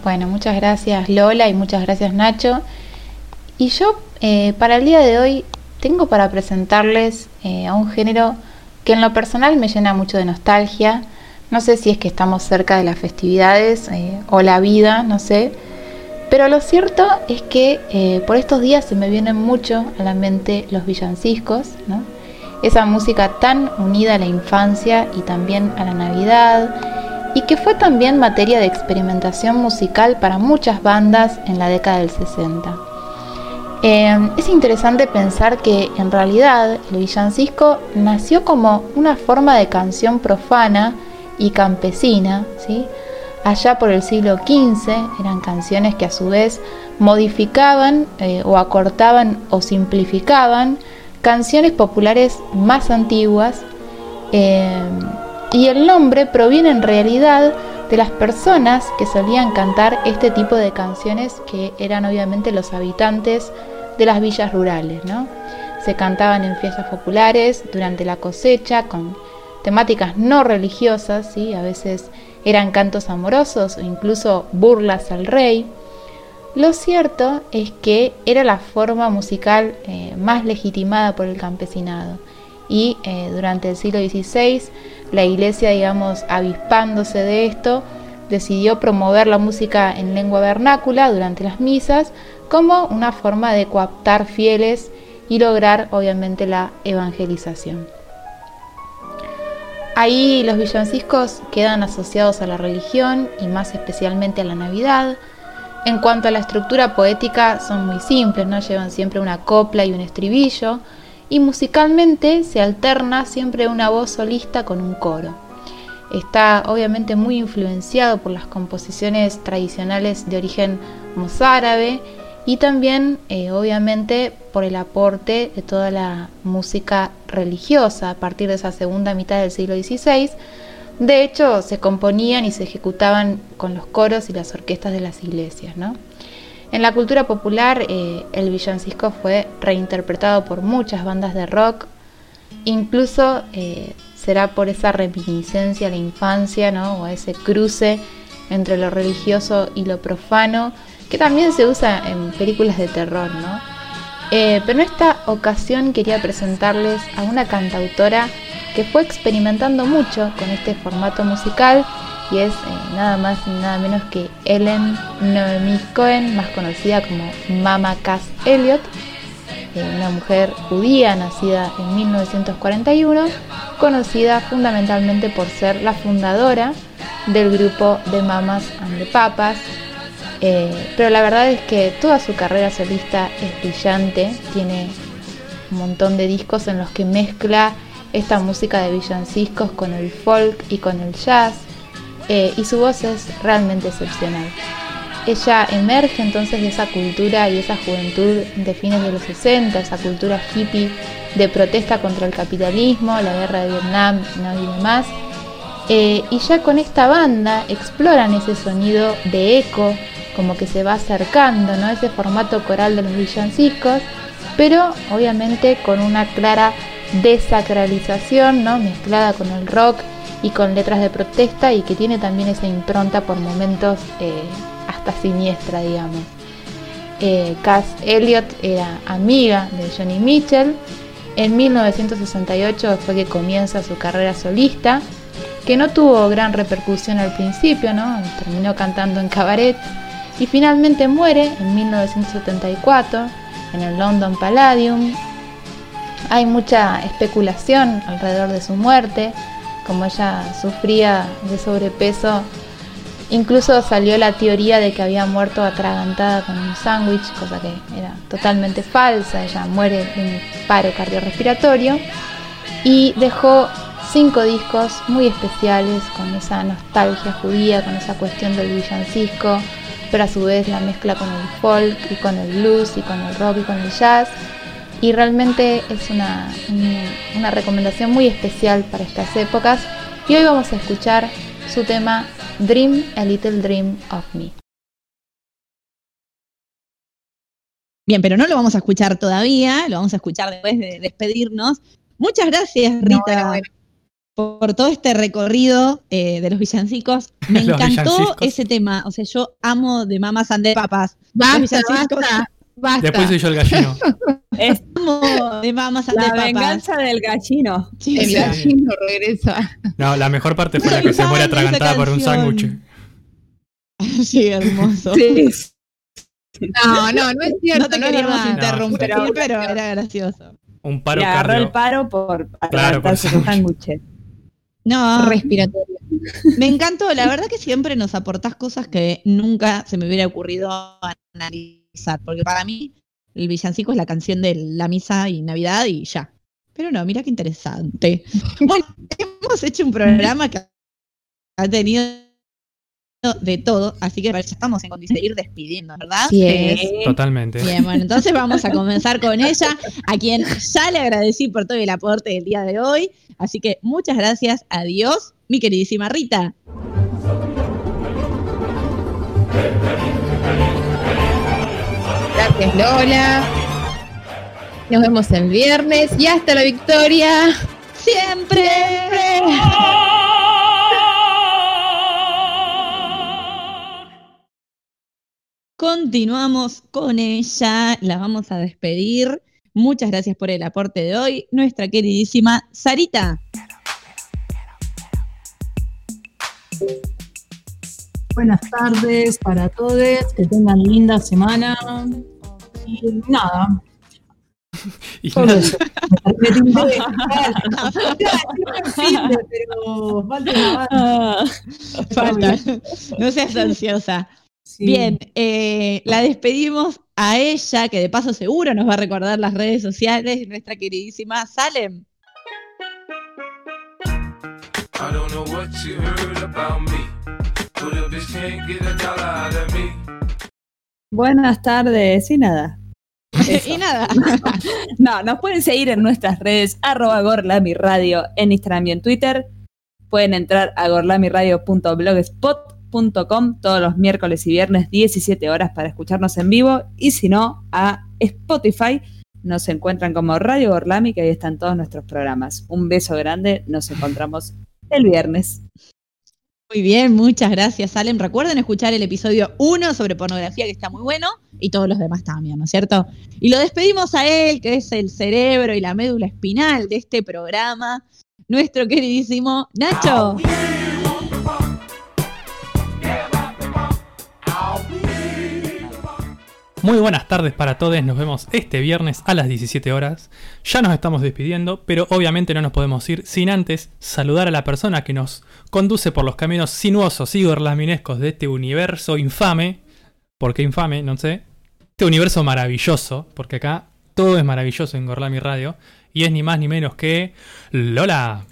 Bueno, muchas gracias Lola y muchas gracias Nacho. Y yo eh, para el día de hoy tengo para presentarles eh, a un género que en lo personal me llena mucho de nostalgia. No sé si es que estamos cerca de las festividades eh, o la vida, no sé. Pero lo cierto es que por estos días se me vienen mucho a la mente los villancicos, ¿no? Esa música tan unida a la infancia y también a la Navidad, y que fue también materia de experimentación musical para muchas bandas en la década del 60. Eh, es interesante pensar que en realidad el villancico nació como una forma de canción profana y campesina, ¿sí? allá por el siglo XV eran canciones que a su vez modificaban eh, o acortaban o simplificaban canciones populares más antiguas eh, y el nombre proviene en realidad de las personas que solían cantar este tipo de canciones que eran obviamente los habitantes de las villas rurales, ¿no? Se cantaban en fiestas populares durante la cosecha con temáticas no religiosas, ¿sí? A veces eran cantos amorosos o incluso burlas al rey. Lo cierto es que era la forma musical eh, más legitimada por el campesinado y eh, durante el siglo XVI la iglesia, digamos, avispándose de esto, decidió promover la música en lengua vernácula durante las misas como una forma de coaptar fieles y lograr obviamente la evangelización. Ahí los villancicos quedan asociados a la religión y más especialmente a la Navidad. En cuanto a la estructura poética son muy simples, ¿no? llevan siempre una copla y un estribillo y musicalmente se alterna siempre una voz solista con un coro. Está obviamente muy influenciado por las composiciones tradicionales de origen mozárabe y también eh, obviamente por el aporte de toda la música religiosa a partir de esa segunda mitad del siglo XVI. De hecho, se componían y se ejecutaban con los coros y las orquestas de las iglesias. ¿no? En la cultura popular, eh, el villancico fue reinterpretado por muchas bandas de rock, incluso eh, será por esa reminiscencia a la infancia, ¿no? o ese cruce entre lo religioso y lo profano, que también se usa en películas de terror, ¿no? Eh, pero en esta ocasión quería presentarles a una cantautora que fue experimentando mucho con este formato musical y es eh, nada más y nada menos que Ellen Noemi Cohen, más conocida como Mama Cass Elliot, eh, una mujer judía nacida en 1941, conocida fundamentalmente por ser la fundadora del grupo de Mamas and the Papas. Eh, pero la verdad es que toda su carrera solista es brillante, tiene un montón de discos en los que mezcla esta música de villancicos con el folk y con el jazz, eh, y su voz es realmente excepcional. Ella emerge entonces de esa cultura y esa juventud de fines de los 60, esa cultura hippie de protesta contra el capitalismo, la guerra de Vietnam y demás. Eh, y ya con esta banda exploran ese sonido de eco, como que se va acercando, ¿no? Ese formato coral de los villancicos, pero obviamente con una clara desacralización, ¿no? Mezclada con el rock y con letras de protesta y que tiene también esa impronta por momentos eh, hasta siniestra, digamos. Eh, Cass Elliot era amiga de Johnny Mitchell. En 1968 fue que comienza su carrera solista, que no tuvo gran repercusión al principio, ¿no? terminó cantando en cabaret y finalmente muere en 1974 en el London Palladium. Hay mucha especulación alrededor de su muerte, como ella sufría de sobrepeso, incluso salió la teoría de que había muerto atragantada con un sándwich, cosa que era totalmente falsa, ella muere de un paro cardiorrespiratorio y dejó cinco discos muy especiales con esa nostalgia judía, con esa cuestión del villancico, pero a su vez la mezcla con el folk y con el blues y con el rock y con el jazz y realmente es una, una recomendación muy especial para estas épocas. Y hoy vamos a escuchar su tema Dream a Little Dream of Me. Bien, pero no lo vamos a escuchar todavía, lo vamos a escuchar después de despedirnos. Muchas gracias, Rita, bueno, bueno. por todo este recorrido eh, de los villancicos. Me <laughs> Los encantó villancicos. ese tema. O sea, yo amo de Mamas and the Papas. Basta, villancicos. basta, basta. Después soy yo el gallino. <laughs> Es Amo de Mamas and the la Papas. venganza del gallino. Sí, El sí. gallino regresa. No, la mejor parte fue la que se muere atragantada por un sándwich. Sí, hermoso. Sí. No, no, no es cierto. No te no queríamos interrumpir, pero- pero, era gracioso. Un paro Le agarró cardio. el paro por Claro, por adelantarse su sándwich. No, Respiratorio. me encantó. La verdad que siempre nos aportás cosas que nunca se me hubiera ocurrido analizar. Porque para mí, el villancico es la canción de la misa y Navidad y ya. Pero no, mira qué interesante. <laughs> Bueno, hemos hecho un programa que ha tenido de todo, así que ya estamos en condición de ir despidiendo, ¿verdad? Es. Totalmente. Bien, bueno, entonces vamos a comenzar con <laughs> ella, a quien ya le agradecí por todo el aporte del día de hoy. Así que muchas gracias, adiós, mi queridísima Rita. Gracias, Lola. Nos vemos el viernes y hasta la victoria. Siempre. Continuamos con ella, la vamos a despedir. Muchas gracias por el aporte de hoy, nuestra queridísima Sarita. Buenas tardes para todos, que tengan linda semana. Y nada, <laughs> Y todo nada, eso. Me <laughs> tildé. pero falta. Falta. No seas ansiosa. Sí. Bien, eh, la despedimos a ella, que de paso seguro nos va a recordar las redes sociales, nuestra queridísima Salem. I don't know what you heard about me, but a bitch can't get a dollar out of me. Buenas tardes y nada. <laughs> y nada, <laughs> No, nos pueden seguir en nuestras redes, arroba gorlamiradio en Instagram y en Twitter. Pueden entrar a gorlamiradio.blogspot.com todos los miércoles y viernes 17 horas para escucharnos en vivo y si no a Spotify nos encuentran como Radio Gorlami que ahí están todos nuestros programas. Un beso grande, nos encontramos el viernes. Muy bien, muchas gracias, Salem. Recuerden escuchar el episodio 1 sobre pornografía, que está muy bueno, y todos los demás también, ¿no es cierto? Y lo despedimos a él, que es el cerebro y la médula espinal de este programa, nuestro queridísimo Nacho. Muy buenas tardes para todos, nos vemos este viernes a las 17 horas. Ya nos estamos despidiendo, pero obviamente no nos podemos ir sin antes saludar a la persona que nos conduce por los caminos sinuosos y gorlaminescos de este universo infame. ¿Por qué infame? No sé. Este universo maravilloso, porque acá todo es maravilloso en Gorlami Radio, y es ni más ni menos que Lola.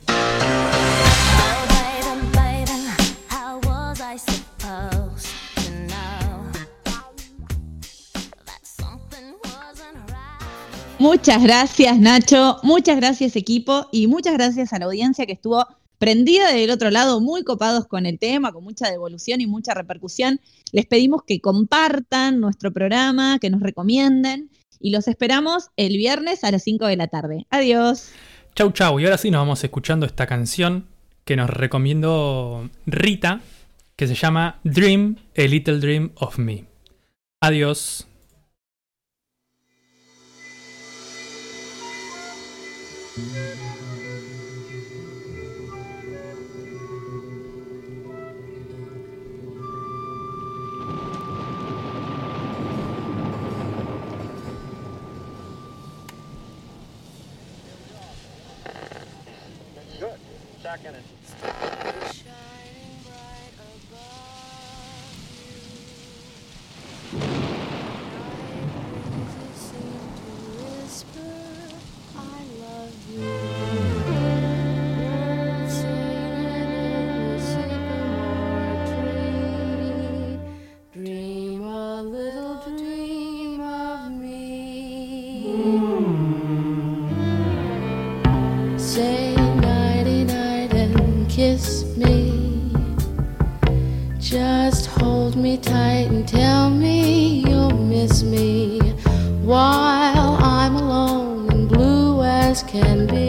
Muchas gracias, Nacho. Muchas gracias, equipo. Y muchas gracias a la audiencia que estuvo prendida del otro lado, muy copados con el tema, con mucha devolución y mucha repercusión. Les pedimos que compartan nuestro programa, que nos recomienden. Y los esperamos el viernes a las 5 de la tarde. Adiós. Chau chau, y ahora sí nos vamos escuchando esta canción que nos recomendó Rita, que se llama Dream, A Little Dream of Me. Adiós. While I'm alone and blue as can be.